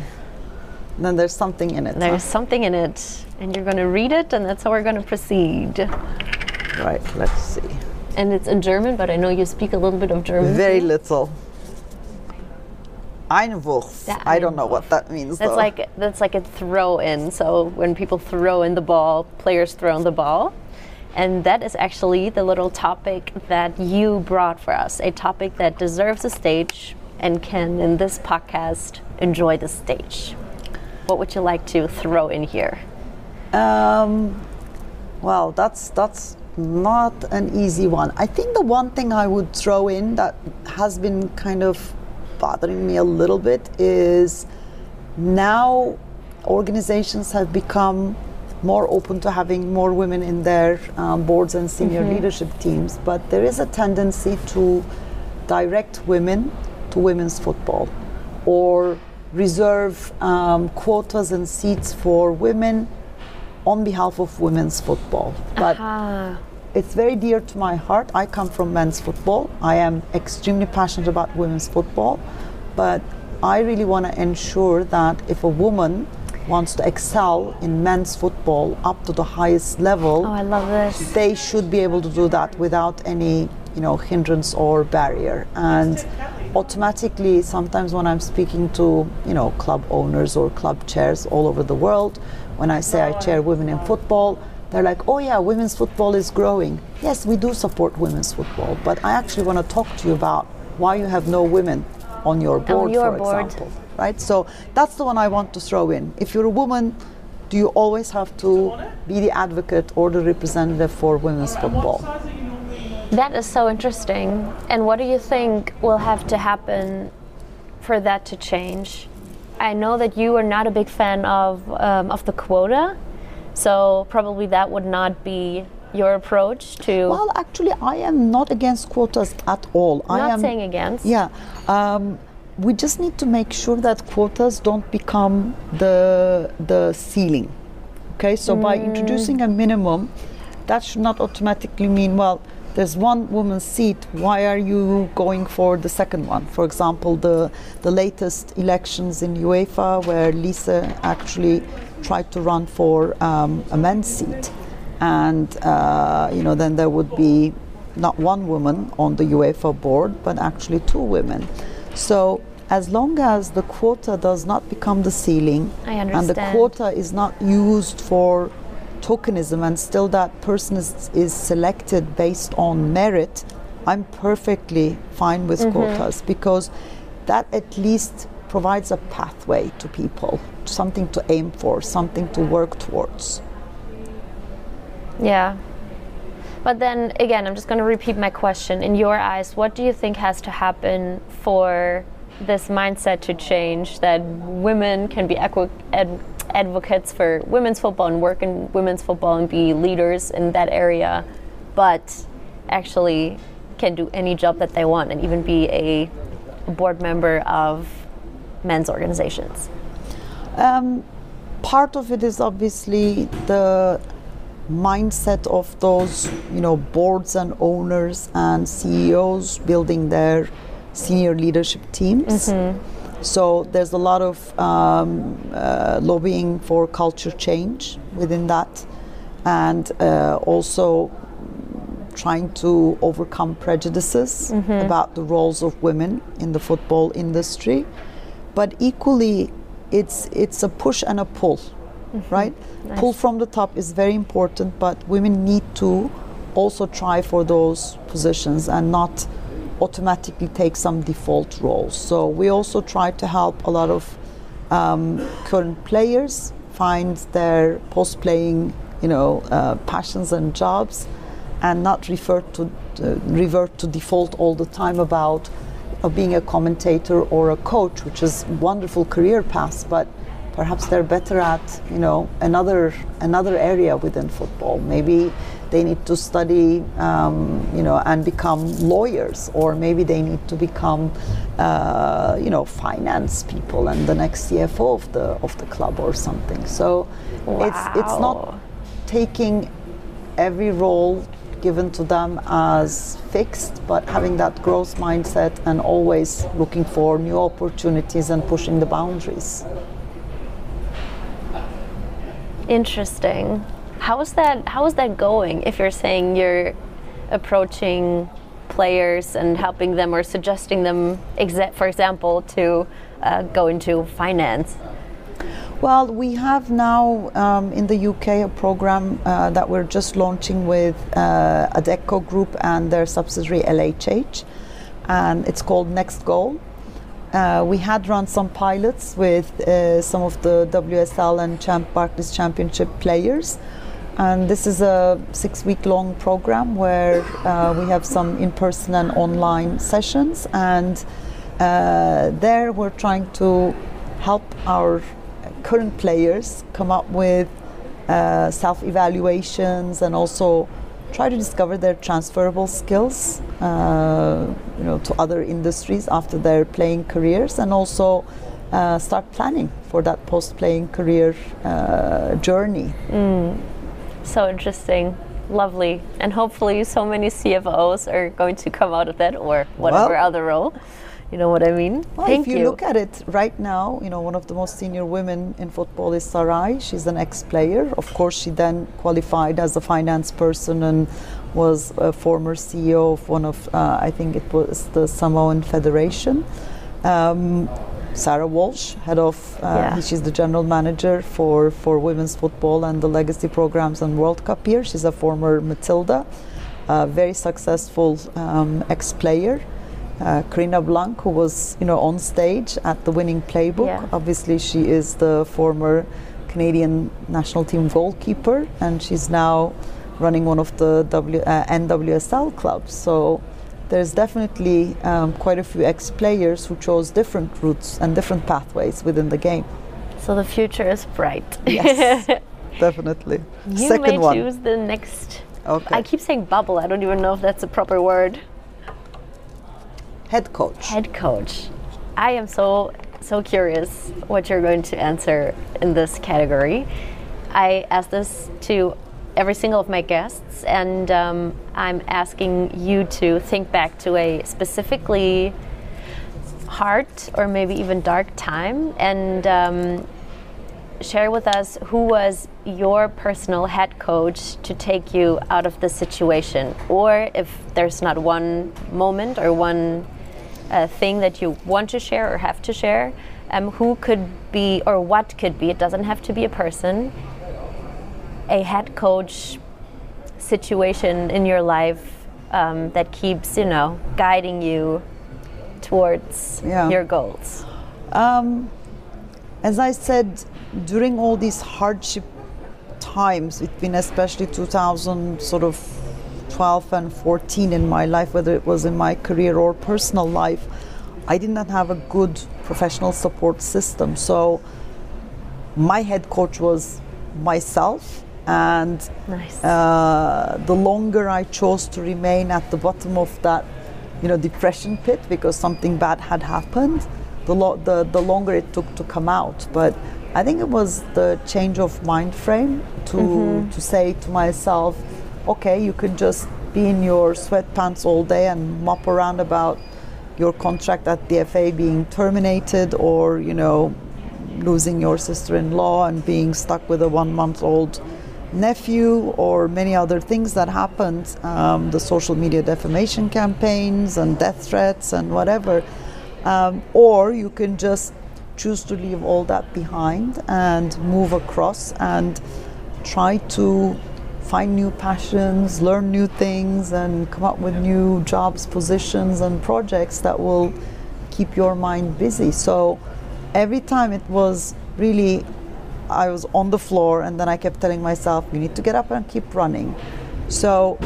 Then there's something in it. There's huh? something in it, and you're going to read it, and that's how we're going to proceed. Right, let's see. And it's in German, but I know you speak a little bit of German. Very little. Einwurf. I don't know what that means. That's though. like that's like a throw in. So when people throw in the ball, players throw in the ball. And that is actually the little topic that you brought for us, a topic that deserves a stage and can, in this podcast, enjoy the stage. What would you like to throw in here? Um, well, that's that's not an easy one. I think the one thing I would throw in that has been kind of bothering me a little bit is now organizations have become more open to having more women in their um, boards and senior mm-hmm. leadership teams, but there is a tendency to direct women to women's football or reserve um, quotas and seats for women on behalf of women's football. But it's very dear to my heart. I come from men's football. I am extremely passionate about women's football, but I really want to ensure that if a woman wants to excel in men's football up to the highest level, Oh, I love this. they should be able to do that without any you know hindrance or barrier and automatically sometimes when i'm speaking to you know club owners or club chairs all over the world when i say i chair women in football they're like oh yeah women's football is growing yes we do support women's football but i actually want to talk to you about why you have no women on your board your for board. example right so that's the one i want to throw in if you're a woman do you always have to be the advocate or the representative for women's football? That is so interesting. And what do you think will have to happen for that to change? I know that you are not a big fan of um, of the quota, so probably that would not be your approach to. Well, actually, I am not against quotas at all. I am not saying against. Yeah. Um, we just need to make sure that quotas don't become the the ceiling. Okay, so by Mm. introducing a minimum, that should not automatically mean well. There's one woman's seat. Why are you going for the second one? For example, the the latest elections in UEFA, where Lisa actually tried to run for um, a men's seat, and uh, you know then there would be not one woman on the UEFA board, but actually two women. So as long as the quota does not become the ceiling I and the quota is not used for tokenism and still that person is, is selected based on merit, I'm perfectly fine with mm-hmm. quotas because that at least provides a pathway to people, something to aim for, something to work towards. Yeah. But then again, I'm just going to repeat my question. In your eyes, what do you think has to happen for this mindset to change that women can be equi- ad- advocates for women's football and work in women's football and be leaders in that area, but actually can do any job that they want and even be a board member of men's organizations? Um, part of it is obviously the mindset of those, you know, boards and owners and CEOs building their senior leadership teams. So there's a lot of um, uh, lobbying for culture change within that, and uh, also trying to overcome prejudices about the roles of women in the football industry. But equally, it's it's a push and a pull, right? Pull from the top is very important, but women need to also try for those positions and not automatically take some default roles. So we also try to help a lot of um, current players find their post-playing, you know, uh, passions and jobs, and not refer to uh, revert to default all the time about uh, being a commentator or a coach, which is wonderful career paths, but perhaps they're better at, you know, another another area within football. Maybe they need to study, um, you know, and become lawyers, or maybe they need to become, uh, you know, finance people and the next CFO of the of the club or something. So it's it's not taking every role given to them as fixed, but having that growth mindset and always looking for new opportunities and pushing the boundaries. Interesting. How is that? How is that going? If you're saying you're approaching players and helping them or suggesting them, for example, to uh, go into finance. Well, we have now um, in the UK a program uh, that we're just launching with uh, Adecco Group and their subsidiary LHH, and it's called Next Goal. Uh, we had run some pilots with uh, some of the WSL and Champ Barclays Championship players. And this is a six week long program where uh, we have some in person and online sessions. And uh, there we're trying to help our current players come up with uh, self evaluations and also try to discover their transferable skills uh, you know, to other industries after their playing careers and also uh, start planning for that post playing career uh, journey. So interesting. lovely. And hopefully, so many CFOs are going to come out of that or whatever Well- other role. You know what I mean? Well, Thank if you, look at it right now, you know, one of the most senior women in football is Sarai. She's an ex-player. Of course, she then qualified as a finance person and was a former CEO of one of, uh, I think it was the Samoan Federation. Um, Sarah Walsh, head of, uh, Yeah. she's the general manager for, for women's football and the legacy programs and World Cup here. She's a former Matilda, uh, very successful um, ex-player. Uh, Karina LeBlanc, who was, you know, on stage at the winning playbook. Yeah. Obviously, she is the former Canadian national team goalkeeper, and she's now running one of the w, uh, NWSL clubs. So there's definitely um, quite a few ex-players who chose different routes and different pathways within the game. So the future is bright. Yes, *laughs* definitely. You Second may one. choose the next. Okay. I keep saying bubble. I don't even know if that's a proper word. Head coach. Head coach. I am so so curious what you're going to answer in this category. I asked this to every single of my guests, and um, I'm asking you to think back to a specifically hard or maybe even dark time and um, share with us who was your personal head coach to take you out of the situation or if there's not one moment or one uh, thing that you want to share or have to share um, who could be or what could be it doesn't have to be a person a head coach situation in your life um, that keeps you know guiding you towards Yeah. your goals Um, as I said, during all these hardship times, between especially 2000, sort of 12 and 14 in my life, whether it was in my career or personal life, I did not have a good professional support system. So my head coach was myself, and nice uh, the longer I chose to remain at the bottom of that, you know, depression pit because something bad had happened, the, lo- the the longer it took to come out. But I think it was the change of mind frame to to say to myself, okay, you can just be in your sweatpants all day and mop around about your contract at the FA being terminated or you know losing your sister-in-law and being stuck with a one-month-old nephew or many other things that happened um, the social media defamation campaigns and death threats and whatever um, or you can just choose to leave all that behind and move across and try to find new passions, learn new things, and come up with new jobs, positions, and projects that will keep your mind busy. So every time it was really, I was on the floor, and then I kept telling myself, you need to get up and keep running. So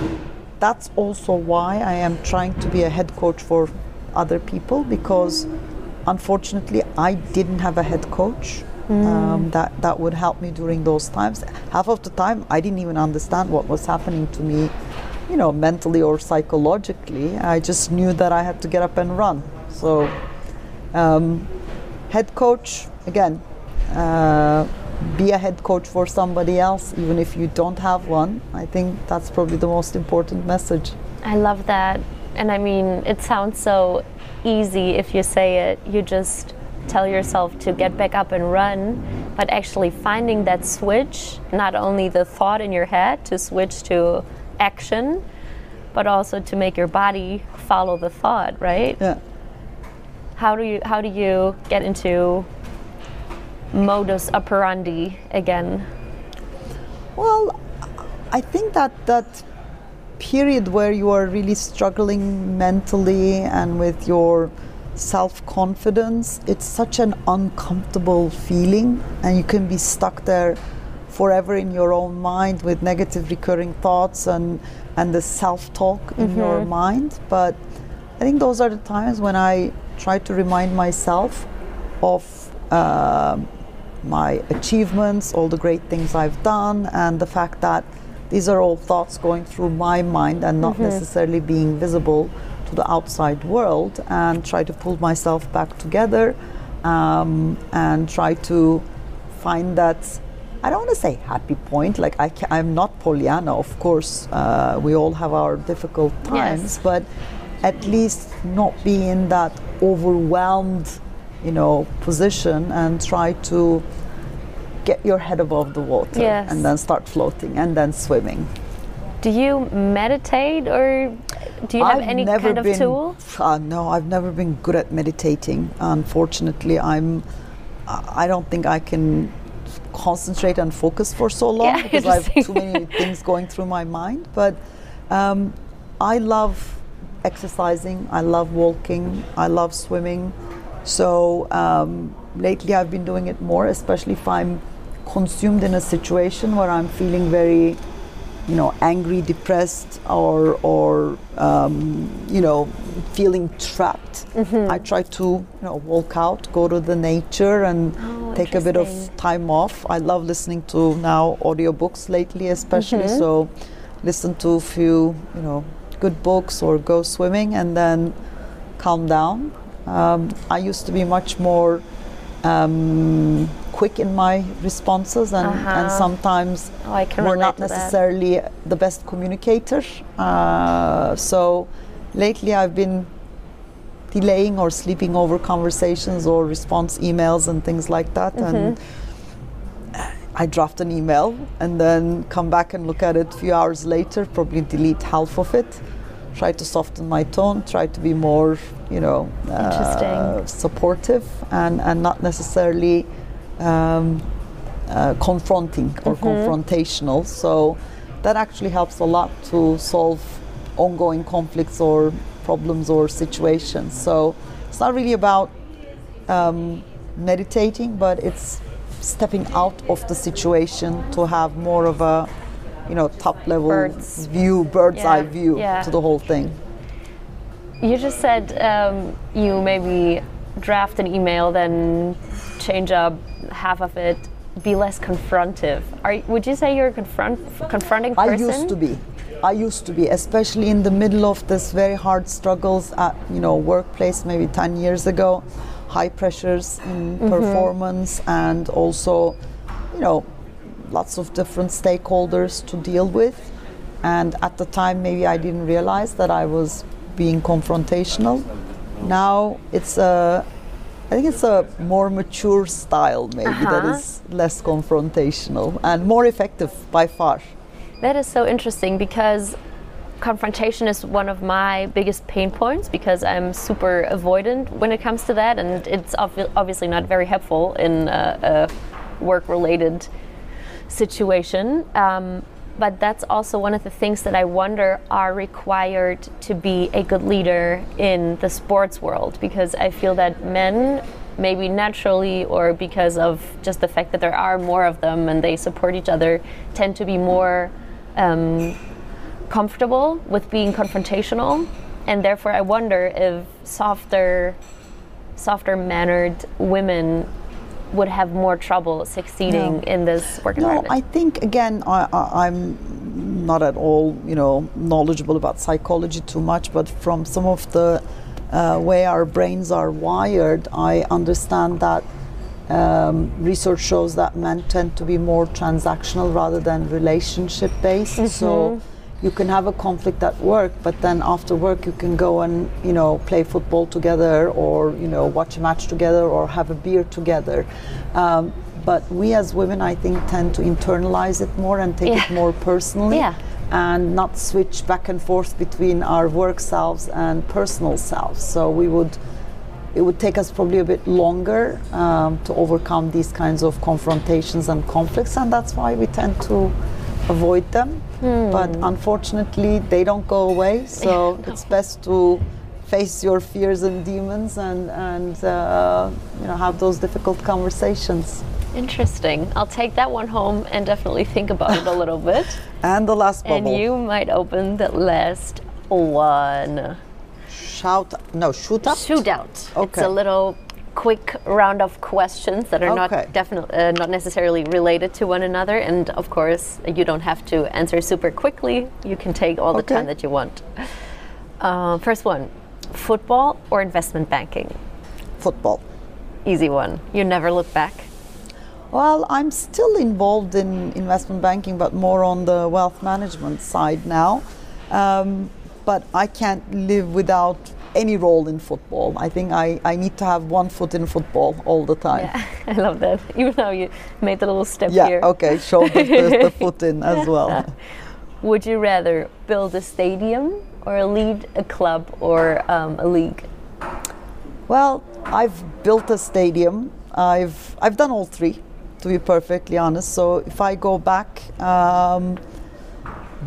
that's also why I am trying to be a head coach for other people because unfortunately I didn't have a head coach um, that, that would help me during those times. Half of the time I didn't even understand what was happening to me, you know, mentally or psychologically. I just knew that I had to get up and run. So, um, head coach, again, uh, be a head coach for somebody else, even if you don't have one. I think that's probably the most important message. I love that. And I mean, it sounds so easy if you say it. You just tell yourself to get back up and run, but actually finding that switch, not only the thought in your head to switch to action, but also to make your body follow the thought, right? Yeah. How do you how do you get into modus operandi again? Well, I think that that period where you are really struggling mentally and with your self confidence, it's such an uncomfortable feeling, and you can be stuck there forever in your own mind with negative recurring thoughts and and the self talk in your mind. But I think those are the times when I try to remind myself of. um my achievements, all the great things I've done, and the fact that these are all thoughts going through my mind and not necessarily being visible to the outside world, and try to pull myself back together um, and try to find that I don't want to say happy point. Like I I'm not Pollyanna, of course. Uh, we all have our difficult times, Yes. but at least not be in that overwhelmed, you know, position and try to get your head above the water Yes. and then start floating and then swimming. Do you meditate or do you have I've any kind of been, tool? Uh, no, I've never been good at meditating. Unfortunately, I'm. I I don't think I can concentrate and focus for so long Yeah, *laughs* because I have too many things going through my mind. But um, I love exercising. I love walking. I love swimming. So um, lately, I've been doing it more, especially if I'm consumed in a situation where I'm feeling very you know angry depressed or or um, you know feeling trapped. Mm-hmm. i try to you know walk out go to the nature and Oh, take a bit of time off. I love listening to now audiobooks lately especially. Mm-hmm. so listen to a few you know good books or go swimming and then calm down um, i used to be much more um, quick in my responses and, and Uh-huh. sometimes Oh, we're not to that. necessarily the best communicator. Uh, so lately I've been delaying or sleeping over conversations or response emails and things like that. And Mm-hmm. I draft an email and then come back and look at it a few hours later, probably delete half of it. Try to soften my tone, try to be more, you know, uh, supportive and, and not necessarily um, uh, confronting or Mm-hmm. confrontational. So that actually helps a lot to solve ongoing conflicts or problems or situations. So it's not really about um, meditating, but it's stepping out of the situation to have more of a, you know, top level Bird's- view, bird's Yeah, eye view yeah. to the whole thing. You just said um, you maybe draft an email, then change up half of it, be less confrontive. Are would you say you're a confront confronting person? I used to be. I used to be, especially in the middle of this very hard struggles at you know workplace maybe 10 years ago, high pressures in performance and also you know lots of different stakeholders to deal with. And at the time, maybe I didn't realize that I was being confrontational. Now it's a, I think it's a more mature style, maybe that Uh-huh. is less confrontational and more effective by far. That is so interesting because confrontation is one of my biggest pain points because I'm super avoidant when it comes to that, and it's obvi- obviously not very helpful in a work related situation. Um, but that's also one of the things that I wonder are required to be a good leader in the sports world because I feel that men, maybe naturally or because of just the fact that there are more of them and they support each other, tend to be more um, comfortable with being confrontational. And therefore, I wonder if softer, softer mannered women would have more trouble succeeding No. in this work No, environment. I think again, I, I, I'm not at all, you know, knowledgeable about psychology too much, but from some of the uh, way our brains are wired, I understand that um, research shows that men tend to be more transactional rather than relationship based. So you can have a conflict at work, but then after work you can go and you know play football together, or you know watch a match together, or have a beer together. Um, but we as women, I think, tend to internalize it more and take Yeah. it more personally. Yeah. And not switch back and forth between our work selves and personal selves. So we would it would take us probably a bit longer um, to overcome these kinds of confrontations and conflicts, and that's why we tend to avoid them. But unfortunately, they don't go away, so *laughs* it's best to face your fears and demons and, and uh, you know, have those difficult conversations. Interesting. I'll take that one home and definitely think about it a *laughs* little bit. And the last bubble. And you might open the last one. Shout, no, shoot up. Shootout. It's Okay. a little quick round of questions that are Okay. not definitely uh, not necessarily related to one another, and of course you don't have to answer super quickly. You can take all the time that you want. Uh, first one: football or investment banking? Football. Easy one. You never look back. Well, I'm still involved in investment banking, but more on the wealth management side now. Um, but I can't live without any role in football. I think I, I need to have one foot in football all the time. Yeah, *laughs* I love that. *laughs* Even though you made the little step Yeah, here. okay, show the, the, the *laughs* foot in as well. Would you rather build a stadium or lead a club or um, a league? Well, I've built a stadium. I've I've done all three, to be perfectly honest. So if I go back, um,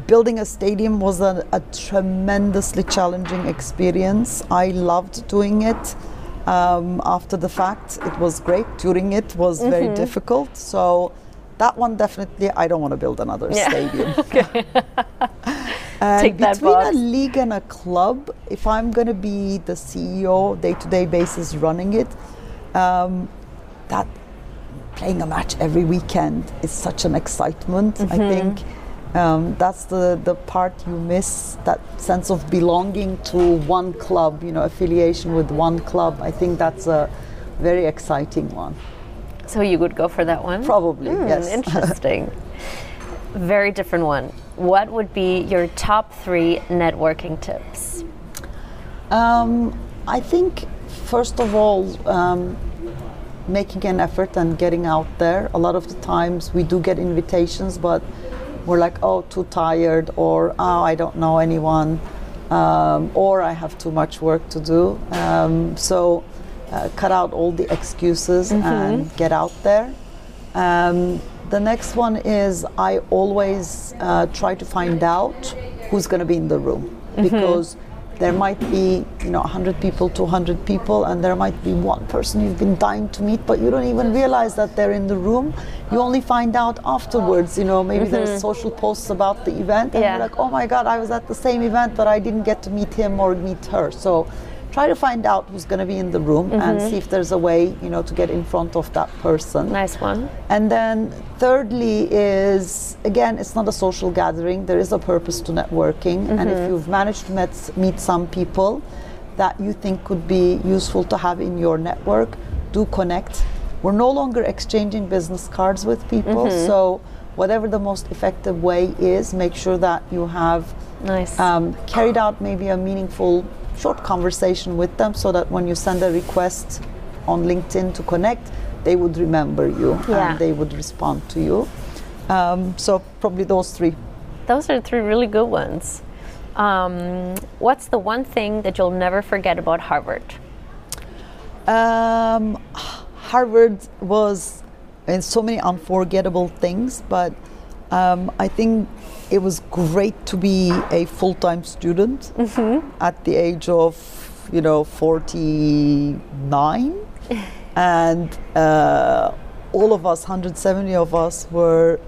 building a stadium was a, a tremendously challenging experience. I loved doing it. Um, after the fact, it was great. During it was very difficult. So that one definitely, I don't want to build another Yeah. stadium. *laughs* And *laughs* Tick that between a league and a club, if I'm going to be the CEO day-to-day basis running it, um, that playing a match every weekend is such an excitement. I Mm-hmm. think um, that's the, the part you miss, that sense of belonging to one club, you know, affiliation with one club. I think that's a very exciting one. So you would go for that one? Probably, Hmm, yes. *laughs* Interesting. Very different one. What would be your top three networking tips? Um, I think, first of all, um, making an effort and getting out there. A lot of the times we do get invitations, but we're like, oh, too tired, or oh, I don't know anyone, um, or I have too much work to do. Um, so, uh, cut out all the excuses and get out there. Um, the next one is I always uh, try to find out who's going to be in the room because there might be you know 100 people 200 people and there might be one person you've been dying to meet but you don't even realize that they're in the room. You only find out afterwards you know maybe there's mm-hmm. social posts about the event and Yeah. you're like oh my god i was at the same event but i didn't get to meet him or meet her. So try to find out who's going to be in the room and mm-hmm. see if there's a way you know to get in front of that person. Nice one. and then thirdly is again it's not a social gathering. There is a purpose to networking. And if mm-hmm. you've managed to met, meet some people that you think could be useful to have in your network do connect. We're no longer exchanging business cards with people. Mm-hmm. So whatever the most effective way is make sure that you have Nice. um, carried out maybe a meaningful short conversation with them so that when you send a request on LinkedIn to connect, they would remember you Yeah. and they would respond to you. Um, so probably those three. Those are three really good ones. Um, what's the one thing that you'll never forget about Harvard? Um, Harvard was in so many unforgettable things, but um, I think it was great to be a full-time student at the age of, you know, 49, *laughs* and uh, all of us, 170 of us, were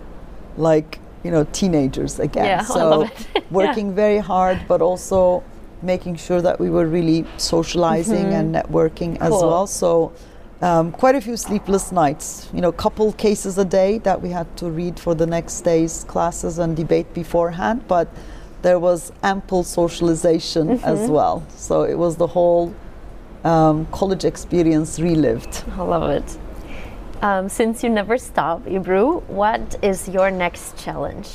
like, you know, teenagers again. Yeah, so it. *laughs* Yeah. working very hard, but also making sure that we were really socializing and networking as Mm-hmm. Well. So um, quite a few sleepless nights. You know, a couple cases a day that we had to read for the next day's classes and debate beforehand, but there was ample socialization Mm-hmm. as well. So it was the whole um, college experience relived. I love it. Um, since you never stop, Ebru, what is your next challenge?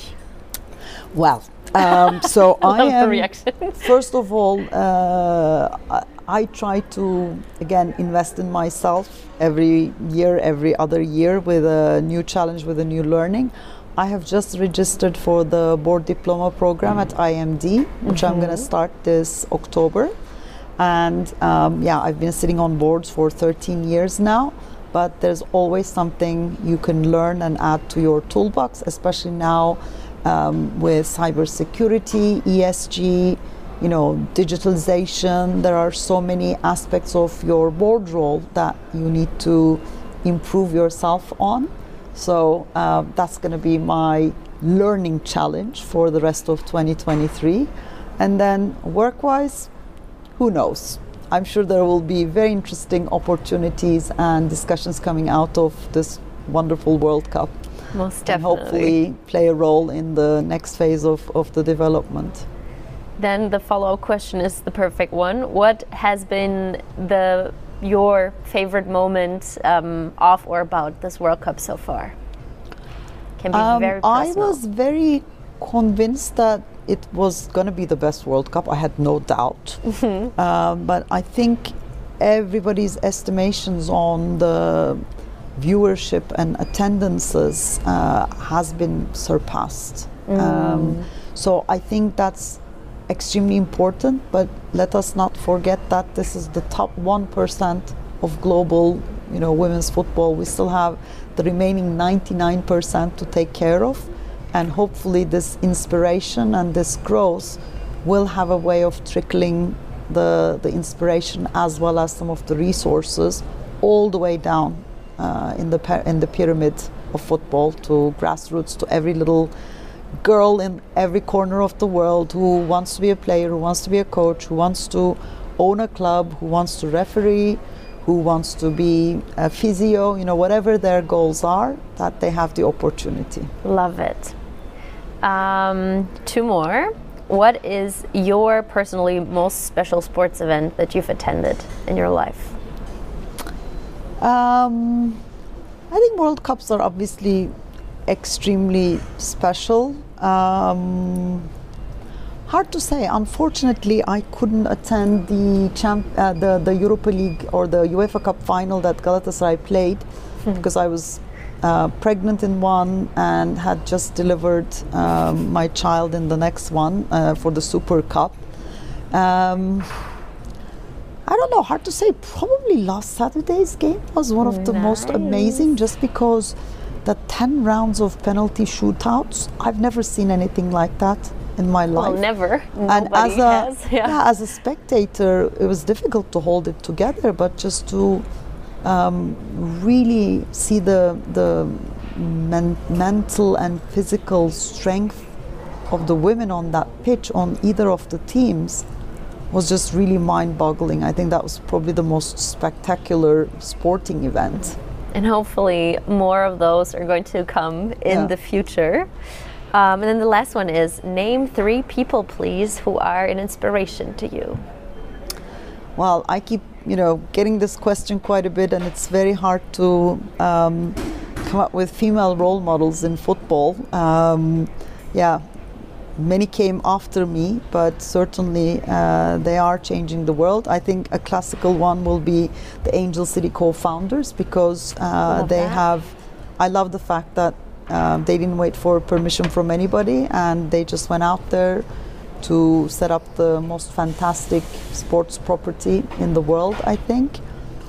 Well, um, so *laughs* I love the am. First of all, uh, I, try to again invest in myself every year, every other year with a new challenge, with a new learning. I have just registered for the board diploma program at IMD, which I'm going to start this October. And um, yeah, I've been sitting on boards for 13 years now, but there's always something you can learn and add to your toolbox, especially now um, with cybersecurity, ESG, you know, digitalization. There are so many aspects of your board role that you need to improve yourself on. So uh, that's going to be my learning challenge for the rest of 2023. And then work wise, who knows? I'm sure there will be very interesting opportunities and discussions coming out of this wonderful World Cup. Most definitely And hopefully play a role in the next phase of, of the development. Then the follow up question is the perfect one. What has been the your favorite moment um, of or about this World Cup so far? Can be Um, very I was very convinced that it was going to be the best World Cup. I had no doubt. Mm-hmm. Um, but I think everybody's estimations on the viewership and attendances uh, has been surpassed. Mm. Um, so I think that's extremely important. But let us not forget that this is the top one percent of global, you know, women's football. We still have the remaining 99% to take care of, and hopefully this inspiration and this growth will have a way of trickling the the inspiration as well as some of the resources all the way down uh, in the in the pyramid of football to grassroots to every little girl in every corner of the world who wants to be a player, who wants to be a coach, who wants to own a club, who wants to referee, who wants to be a physio, you know, whatever their goals are, that they have the opportunity. Love it. Um, two more. What is your personally most special sports event that you've attended in your life? Um, I think World Cups are obviously extremely special. Um, hard to say. Unfortunately, I couldn't attend the champ, uh, the the Europa League or the UEFA Cup final that Galatasaray played because I was uh, pregnant in one and had just delivered um, my child in the next one uh, for the Super Cup. Um, I don't know, hard to say. Probably last Saturday's game was one of the most amazing just because the 10 rounds of penalty shootouts, I've never seen anything like that in my life. Well, never. and Nobody as a has. Yeah. as a spectator, it was difficult to hold it together, but just to um, really see the the men- mental and physical strength of the women on that pitch on either of the teams was just really mind-boggling. I think that was probably the most spectacular sporting event. And hopefully, more of those are going to come in Yeah. the future. Um, and then the last one is name three people, please, who are an inspiration to you. Well, I keep, you know, getting this question quite a bit, and it's very hard to um, come up with female role models in football. Um, yeah, many came after me, but certainly uh, they are changing the world. I think a classical one will be the Angel City co-founders because uh, they that. have. I love the fact that um, they didn't wait for permission from anybody, and they just went out there to set up the most fantastic sports property in the world, I think.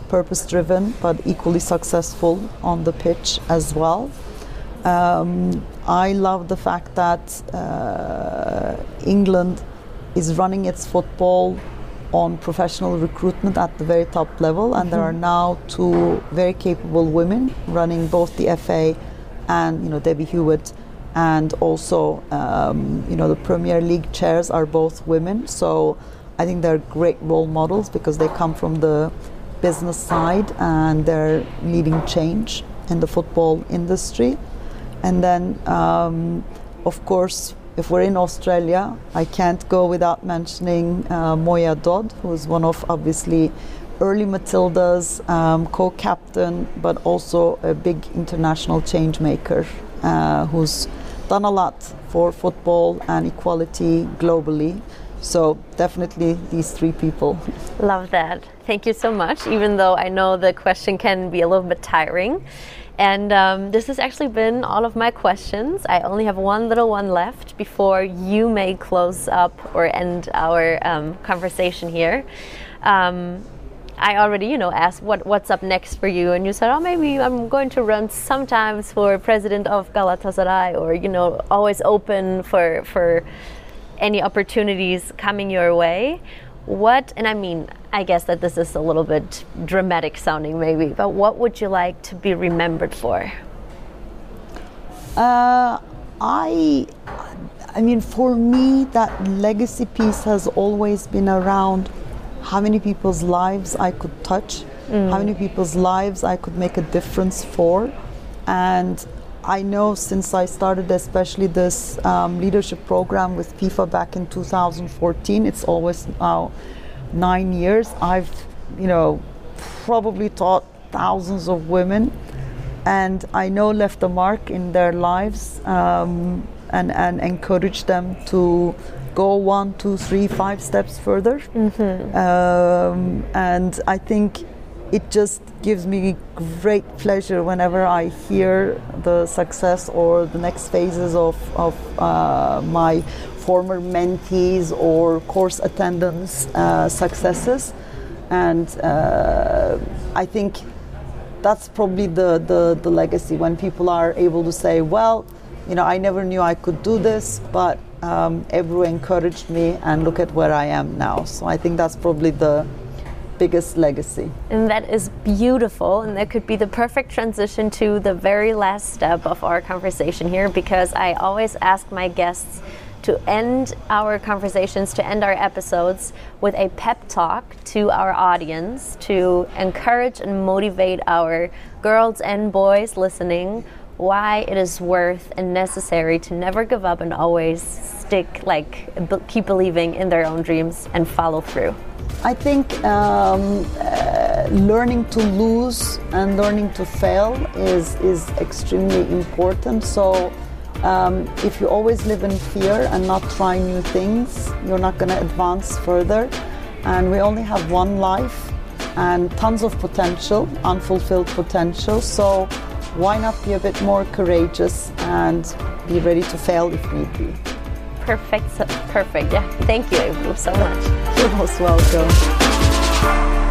Purpose driven, but equally successful on the pitch as well. Um, I love the fact that uh, England is running its football on professional recruitment at the very top level, and there are now two very capable women running both the FA and you know Debbie Hewitt, and also um, you know the Premier League chairs are both women. So I think they're great role models because they come from the business side and they're leading change in the football industry. And then, um, of course, if we're in Australia, I can't go without mentioning uh, Moya Dodd, who is one of obviously early Matildas um, co-captain, but also a big international change maker uh, who's done a lot for football and equality globally. So definitely these three people. Love that. Thank you so much, even though I know the question can be a little bit tiring. And um, this has actually been all of my questions. I only have one little one left before you may close up or end our um, conversation here. Um, I already, you know, asked what what's up next for you, and you said, oh, maybe I'm going to run sometimes for president of Galatasaray, or you know, always open for for any opportunities coming your way. What, and I mean, I guess that this is a little bit dramatic sounding, maybe, but what would you like to be remembered for? Uh, I, I mean, for me, that legacy piece has always been around how many people's lives I could touch, how many people's lives I could make a difference for, and I know since I started, especially this um, leadership program with FIFA back in 2014, it's always now nine years. I've, you know, probably taught thousands of women, and I know left a mark in their lives um, and, and encouraged them to go one, two, three, five steps further. Mm-hmm. Um, and I think it just gives me great pleasure whenever I hear the success or the next phases of, of uh, my former mentees or course attendants' uh, successes. And uh, I think that's probably the, the, the legacy when people are able to say, well, you know, I never knew I could do this, but um, Ebru encouraged me, and look at where I am now. So I think that's probably the biggest legacy. And that is beautiful, and that could be the perfect transition to the very last step of our conversation here because I always ask my guests to end our conversations, to end our episodes with a pep talk to our audience to encourage and motivate our girls and boys listening why it is worth and necessary to never give up and always stick, like, keep believing in their own dreams and follow through. I think um, uh, learning to lose and learning to fail is, is extremely important. So, um, if you always live in fear and not try new things, you're not going to advance further. And we only have one life and tons of potential, unfulfilled potential. So, why not be a bit more courageous and be ready to fail if need be? Perfect, perfect. Yeah, thank you so much. You're most welcome.